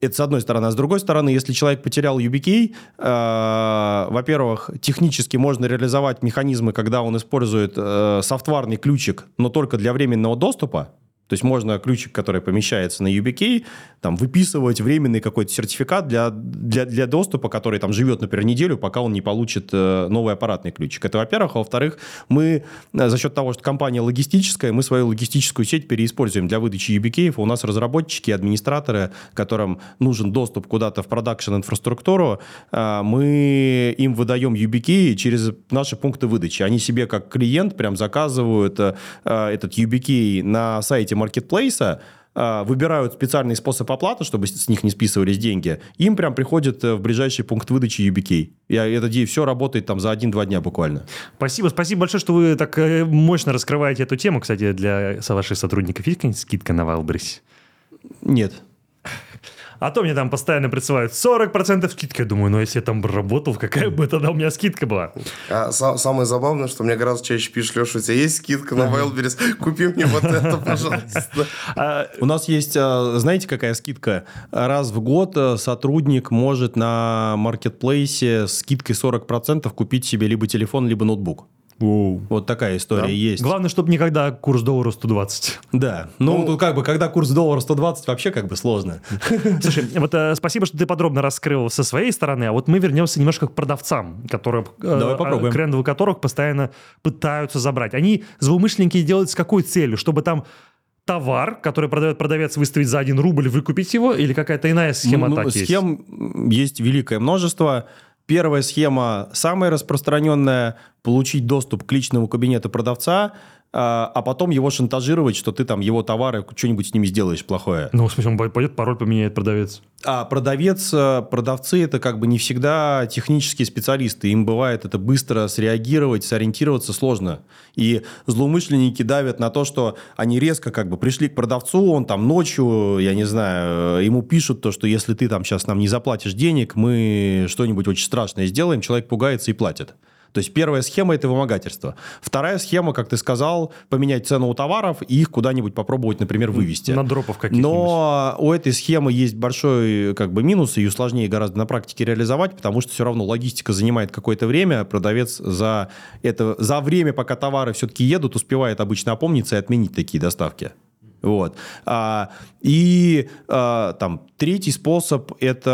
это с одной стороны. А с другой стороны, если человек потерял YubiKey, э, во-первых, технически можно реализовать механизмы, когда он использует э, софтварный ключик, но только для временного доступа. То есть можно ключик, который помещается на YubiKey, там, выписывать временный какой-то сертификат для, для, для доступа, который там живет, например, неделю, пока он не получит э, новый аппаратный ключик. Это, во-первых. А во-вторых, мы э, за счет того, что компания логистическая, мы свою логистическую сеть переиспользуем для выдачи YubiKey. У нас разработчики, администраторы, которым нужен доступ куда-то в продакшн-инфраструктуру, э, мы им выдаем YubiKey через наши пункты выдачи. Они себе как клиент прям заказывают э, э, этот YubiKey на сайте маркетплейса, э, выбирают специальный способ оплаты, чтобы с них не списывались деньги, им прям приходит э, в ближайший пункт выдачи YubiKey. И это все работает там за один-два дня буквально. Спасибо, спасибо большое, что вы так э, мощно раскрываете эту тему. Кстати, для ваших сотрудников есть какая-нибудь скидка на Wildberries? Нет. А то мне там постоянно присылают 40% скидки. Я думаю, ну если я там бы работал, какая бы тогда у меня скидка была? А са- самое забавное, что мне гораздо чаще пишут, Леша, у тебя есть скидка на Wildberries? Купи мне вот это, пожалуйста. А, У нас есть, э, знаете, какая скидка? Раз в год э, сотрудник может на маркетплейсе с скидкой 40% купить себе либо телефон, либо ноутбук. Вот такая история есть. Главное, чтобы никогда курс доллара 120. Да. Ну, Ну, тут как бы, когда курс доллара 120, вообще как бы сложно. Слушай, вот э, спасибо, что ты подробно раскрыл со своей стороны, а вот мы вернемся немножко к продавцам, которые, э, Давай попробуем. э, крендовые которых постоянно пытаются забрать. Они злоумышленники делают с какой целью? Чтобы там товар, который продает продавец, выставить за 1 рубль, выкупить его, или какая-то иная схема Ну, ну, атаки есть? Схем м, есть великое множество. Первая схема, самая распространенная, получить доступ к личному кабинету продавца, а, а потом его шантажировать, что ты там его товары, что-нибудь с ними сделаешь плохое. Ну, в смысле, он пойдет, пароль поменяет продавец. А продавец, э, продавцы это как бы не всегда технические специалисты. Им бывает это быстро среагировать, сориентироваться сложно. И злоумышленники давят на то, что они резко как бы пришли к продавцу, он там ночью, я не знаю, э, ему пишут то, что если ты там сейчас нам не заплатишь денег, мы что-нибудь очень страшное сделаем, человек пугается и платит. То есть первая схема – это вымогательство. Вторая схема, как ты сказал, поменять цену у товаров и их куда-нибудь попробовать, например, вывести. На дропов каких-нибудь. Но у этой схемы есть большой как бы минус, ее сложнее гораздо на практике реализовать, потому что все равно логистика занимает какое-то время, продавец за, это, за время, пока товары все-таки едут, успевает обычно опомниться и отменить такие доставки. Вот. А, и а, там третий способ это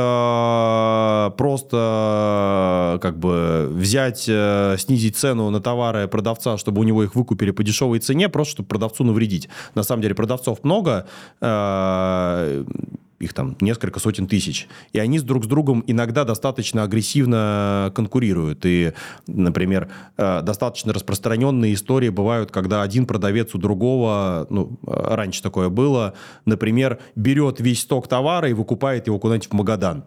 просто как бы взять, э, снизить цену на товары продавца, чтобы у него их выкупили по дешевой цене, просто чтобы продавцу навредить. На самом деле продавцов много, э, их там несколько сотен тысяч, и они с друг с другом иногда достаточно агрессивно конкурируют. И, например, э, достаточно распространенные истории бывают, когда один продавец у другого, ну, раньше такое было, например, берет весь сток товара и выкупает его куда-нибудь в Магадан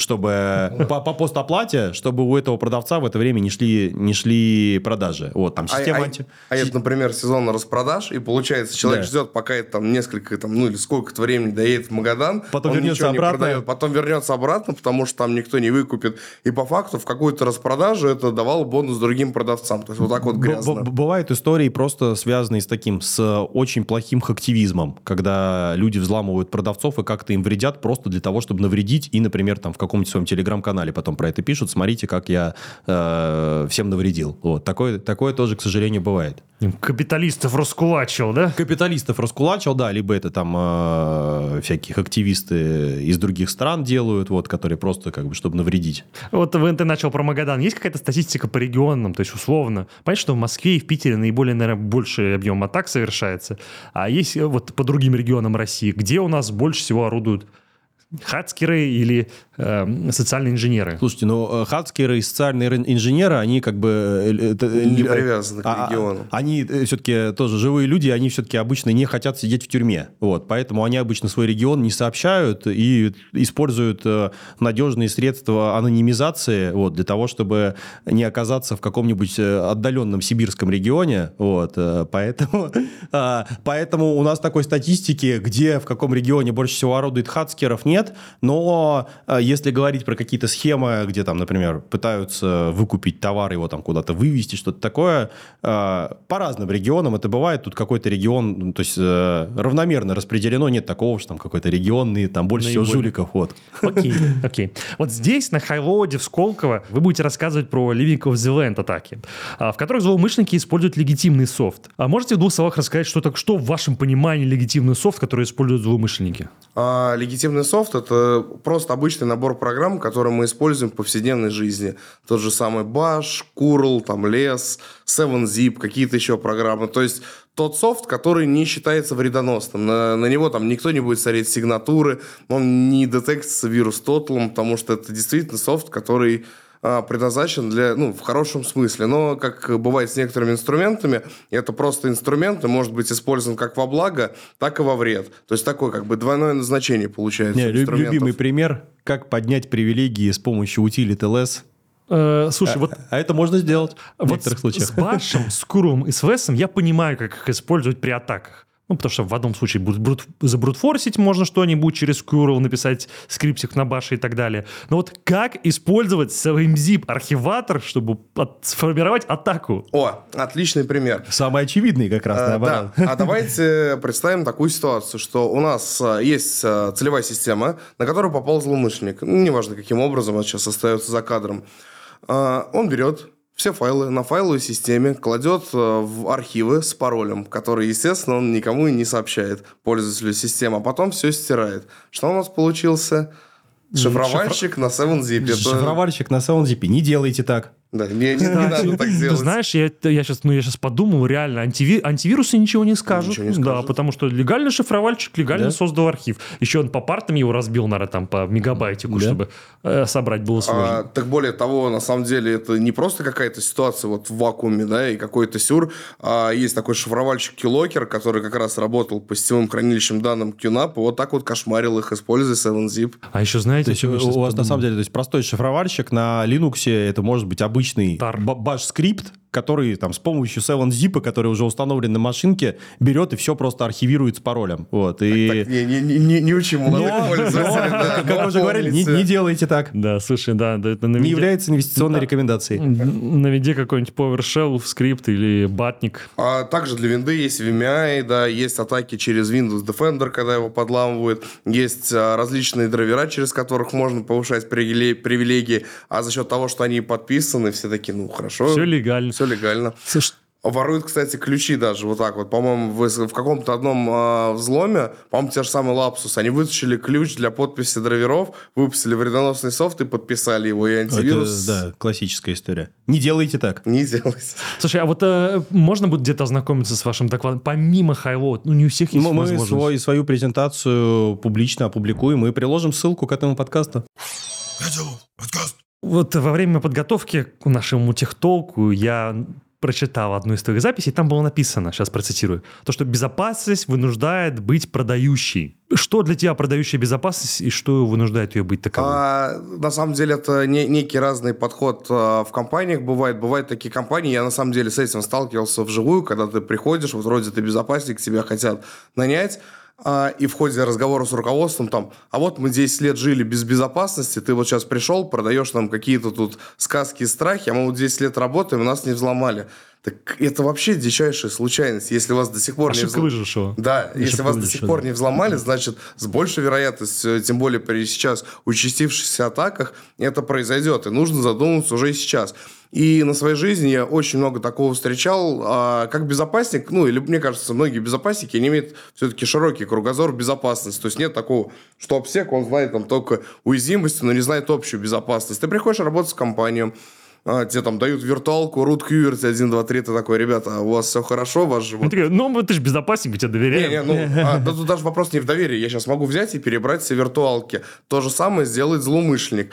чтобы по, по постоплате, чтобы у этого продавца в это время не шли, не шли продажи. Вот, там система а, анти... а, а это, например, сезон распродаж, и получается, человек Да. ждет, пока это там несколько, там, ну или сколько-то времени доедет в Магадан, Потом он вернется обратно. продает, потом вернется обратно, потому что там никто не выкупит. И по факту в какую-то распродажу это давало бонус другим продавцам. То есть вот так вот грязно. б- Бывают истории просто связанные с таким, с очень плохим хактивизмом, когда люди взламывают продавцов и как-то им вредят просто для того, чтобы навредить, и, например, там в каком-нибудь своем телеграм-канале потом про это пишут, смотрите, как я э, всем навредил. Вот. Такое, такое тоже, к сожалению, бывает. Капиталистов раскулачил, да? Капиталистов раскулачил, да, либо это там э, всяких активисты из других стран делают, вот, которые просто как бы, чтобы навредить. Вот ты начал про Магадан. Есть какая-то статистика по регионам? То есть, условно, понятно, что в Москве и в Питере наиболее, наверное, больший объем атак совершается. А есть э, вот по другим регионам России, где у нас больше всего орудуют хацкеры или э, социальные инженеры? Слушайте, ну, э, хацкеры и социальные ин- инженеры, они как бы... э, это, э, Не привязаны к а- а- региону. Они все-таки тоже живые люди, они все-таки обычно не хотят сидеть в тюрьме. Вот, поэтому они обычно свой регион не сообщают и используют надежные средства анонимизации вот, для того, чтобы не оказаться в каком-нибудь отдаленном сибирском регионе. Вот, поэтому, а, поэтому у нас такой статистики, где в каком регионе больше всего орудует хацкеров, нет. Но если говорить про какие-то схемы, где там, например, пытаются выкупить товар, его там куда-то вывести, что-то такое, э, по разным регионам это бывает. Тут какой-то регион, ну, то есть э, равномерно распределено, нет такого, что там какой-то регионный, там больше всего жуликов. Вот. Окей, окей. Вот здесь, на HighLoad е, в Сколково, вы будете рассказывать про Living off the Land атаки, а, в которых злоумышленники используют легитимный софт. А можете в двух словах рассказать, что, так, что в вашем понимании легитимный софт, который используют злоумышленники? А легитимный софт – это просто обычный набор программ, которые мы используем в повседневной жизни. Тот же самый Bash, Curl, там, Less, 7zip, какие-то еще программы. То есть тот софт, который не считается вредоносным. На, на него там никто не будет смотреть сигнатуры, он не детектится вирус Total, потому что это действительно софт, который предназначен для, ну, в хорошем смысле. Но, как бывает с некоторыми инструментами, это просто инструмент и может быть использован как во благо, так и во вред. То есть такое как бы двойное назначение получается. Не, любимый пример, как поднять привилегии с помощью утилит LS. Э, слушай, вот А это можно сделать в Вот некоторых с, случаях. с Башем, с Куром и с Весом я понимаю, как их использовать при атаках. Ну, потому что в одном случае брут, брут, забрутфорсить можно что-нибудь через Curl, написать скриптик на баше и так далее. Но вот как использовать zip архиватор, чтобы от- сформировать атаку? О, отличный пример. Самый очевидный как раз, Э, наоборот. Да. А давайте представим такую ситуацию, что у нас э, есть э, целевая система, на которую попал злоумышленник. Ну, неважно, каким образом, он сейчас остается за кадром. Он берет все файлы на файловой системе, кладет э, в архивы с паролем, который, естественно, он никому и не сообщает пользователю системы, а потом все стирает. Что у нас получился? Шифровальщик на 7zip. Это- Шифровальщик на SoundZip. Не делайте так. Да, не, не- не надо так Ты делать. знаешь, я, я, сейчас, ну, я сейчас подумал, реально, антиви- антивирусы ничего не скажут. Ничего не Да, скажут. потому что легальный шифровальщик легально Да. создал архив. Еще он по партам его разбил, наверное, там по мегабайтику, Да. чтобы э, собрать было сложно. А, так более того, на самом деле, это не просто какая-то ситуация вот в вакууме, да, и какой-то сюр, а есть такой шифровальщик Keylogger, который как раз работал по сетевым хранилищам данным QNAP, вот так вот кошмарил их, используя 7zip. А еще, знаете, То есть у вас на подумал? самом деле то есть простой шифровальщик на Linux это может быть обычный Ба- баш-скрипт, который там с помощью 7-zip, который уже установлен на машинке, берет и все просто архивирует с паролем. Вот, и... Так, не, не, не, не, не учим Но- да, как уже говорили, не, не делайте так. Да, слушай, да, да, это Не наведи, является инвестиционной рекомендацией. наведи какой-нибудь PowerShell в скрипт или батник. А также для винды есть VMI, да, есть атаки через Windows Defender, когда его подламывают, есть а, различные драйвера, через которых можно повышать привиле- привилегии, а за счет того, что они подписаны, все такие, ну хорошо, Все легально. Все легально. Слушай, Воруют, кстати, ключи даже вот так вот. По-моему, в, в каком-то одном а, взломе, по-моему, те же самые Лапсус, они вытащили ключ для подписи драйверов, выпустили вредоносный софт и подписали его, и антивирус Это, да, классическая история. Не делайте так. не делайте. Слушай, а вот э, можно будет где-то ознакомиться с вашим докладом, помимо Highload? Ну, не у всех есть Мы, мы возможность. свой, свою презентацию публично опубликуем и приложим ссылку к этому подкасту. Вот во время подготовки к нашему техтолку я прочитал одну из твоих записей, там было написано, сейчас процитирую, то, что безопасность вынуждает быть продающей. Что для тебя продающая безопасность и что вынуждает ее быть таковой? А, на самом деле это не, некий разный подход а, в компаниях бывает. Бывают такие компании, я на самом деле с этим сталкивался вживую, когда ты приходишь, вот вроде ты безопасник, тебя хотят нанять, и в ходе разговора с руководством там, а вот мы 10 лет жили без безопасности, ты вот сейчас пришел, продаешь нам какие-то тут сказки и страхи, а мы вот 10 лет работаем, нас не взломали. Так это вообще дичайшая случайность, если вас до сих пор не Ошибка взлом- выжившего. да, Ошибка если вас до сих пор да. не взломали, значит, с большей вероятностью, тем более при сейчас участившихся атаках, это произойдет. И нужно задуматься уже сейчас. И на своей жизни я очень много такого встречал. А, как безопасник, ну, или мне кажется, многие безопасники не имеют все-таки широкий кругозор безопасности. То есть нет такого, что обсек, он знает там только уязвимости, но не знает общую безопасность. Ты приходишь работать в компанию, а, тебе там дают виртуалку, root QWERTY 1, 2, 3, ты такой, ребята, у вас все хорошо, ваш же Он вот такой, ну, ты же безопасник, мы тебе не, доверяем. не, ну, а, да тут даже вопрос не в доверии. Я сейчас могу взять и перебрать все виртуалки. То же самое сделает злоумышленник.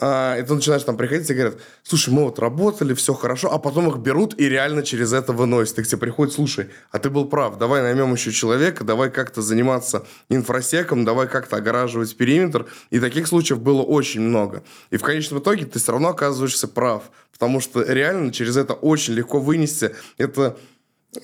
А, и ты начинаешь там приходить и говорят, слушай, мы вот работали, все хорошо, а потом их берут и реально через это выносят. И к тебе приходит, слушай, а ты был прав, давай наймем еще человека, давай как-то заниматься инфросеком, давай как-то огораживать периметр. И таких случаев было очень много. И в конечном итоге ты все равно оказываешься прав. Потому что реально через это очень легко вынести. Это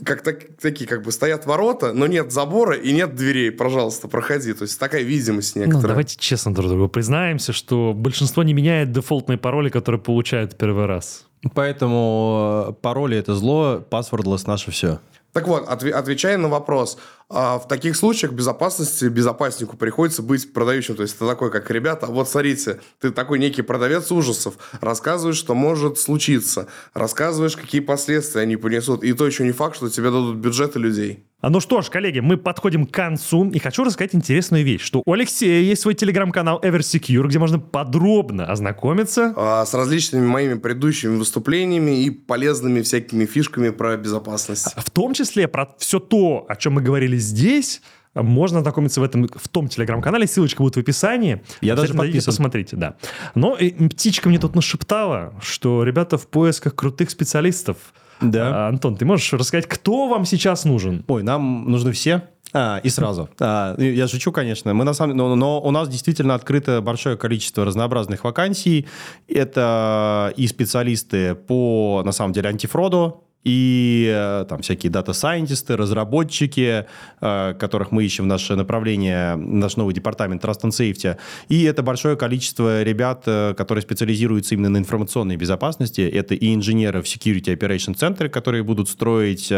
как так- такие как бы стоят ворота, но нет забора и нет дверей. Пожалуйста, проходи. То есть такая видимость Ну, некоторая. давайте честно друг другу признаемся, что большинство не меняет дефолтные пароли, которые получают первый раз. Поэтому э, пароли это зло, passwordless наше все. Так вот, отве- отвечая на вопрос, а, в таких случаях безопасности безопаснику приходится быть продающим. То есть это такой, как ребята, а вот смотрите, ты такой некий продавец ужасов, рассказываешь, что может случиться, рассказываешь, какие последствия они понесут, и то еще не факт, что тебе дадут бюджеты людей. А ну что ж, коллеги, мы подходим к концу, и хочу рассказать интересную вещь, что у Алексея есть свой телеграм-канал EverSecure, где можно подробно ознакомиться. А, с различными моими предыдущими выступлениями и полезными всякими фишками про безопасность. В том числе про все то, о чем мы говорили здесь, можно ознакомиться в этом в том телеграм-канале, ссылочка будет в описании. Я даже подписан. посмотрите, да. Но э, птичка мне тут нашептала, что ребята в поисках крутых специалистов. Да. А, Антон, ты можешь рассказать, кто вам сейчас нужен? Ой, нам нужны все. А, и сразу. А, и я шучу, конечно. Мы на самом, но, но у нас действительно открыто большое количество разнообразных вакансий. Это и специалисты по, на самом деле, антифроду, и э, там всякие дата-сайентисты, разработчики, э, которых мы ищем в наше направление, наш новый департамент Trust and Safety. И это большое количество ребят, э, которые специализируются именно на информационной безопасности. Это и инженеры в Security Operation Center, которые будут строить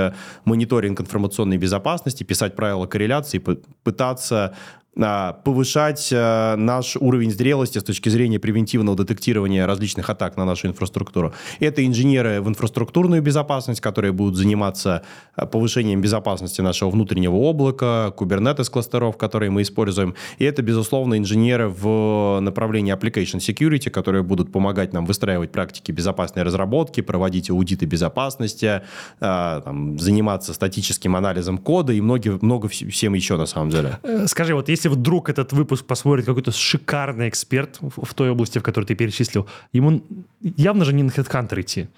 мониторинг информационной безопасности, писать правила корреляции, пытаться повышать а, наш уровень зрелости с точки зрения превентивного детектирования различных атак на нашу инфраструктуру. Это инженеры в инфраструктурную безопасность, которые будут заниматься а, повышением безопасности нашего внутреннего облака, кубернетес-кластеров, которые мы используем. И это, безусловно, инженеры в направлении application security, которые будут помогать нам выстраивать практики безопасной разработки, проводить аудиты безопасности, а, там, заниматься статическим анализом кода и много вс- всем еще на самом деле. Э, Скажи, вот если вдруг этот выпуск посмотрит какой-то шикарный эксперт в, в той области, в которой ты перечислил, ему явно же не на HeadHunter идти.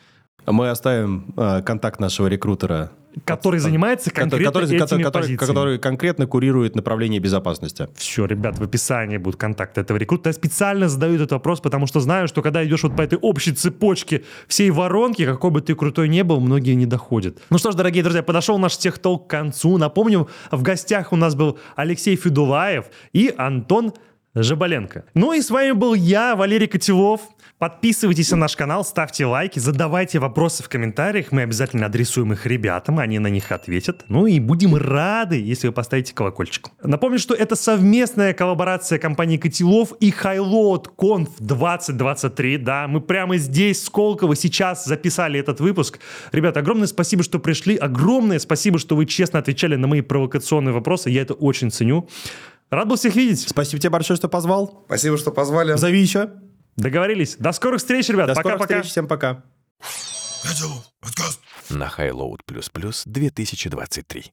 Мы оставим э, контакт нашего рекрутера который занимается конкретно который, этими который, позициями. который конкретно курирует направление безопасности. Все, ребят, в описании будут контакты этого рекрута. Я специально задаю этот вопрос, потому что знаю, что когда идешь вот по этой общей цепочке всей воронки, какой бы ты крутой не был, многие не доходят. Ну что ж, дорогие друзья, подошел наш техтолк к концу. Напомню, в гостях у нас был Алексей Федулаев и Антон Жабаленко. Ну и с вами был я, Валерий Котелов. Подписывайтесь на наш канал, ставьте лайки, задавайте вопросы в комментариях. Мы обязательно адресуем их ребятам, они на них ответят. Ну и будем рады, если вы поставите колокольчик. Напомню, что это совместная коллаборация компании Котелов и Highload Conf 2023. Да, мы прямо здесь, Сколково, сейчас записали этот выпуск. Ребята, огромное спасибо, что пришли. Огромное спасибо, что вы честно отвечали на мои провокационные вопросы. Я это очень ценю. Рад был всех видеть. Спасибо тебе большое, что позвал. Спасибо, что позвали. Зови еще. Договорились. До скорых встреч, ребят. До скорых Пока-пока. встреч. Всем пока. На Highload++ 2023.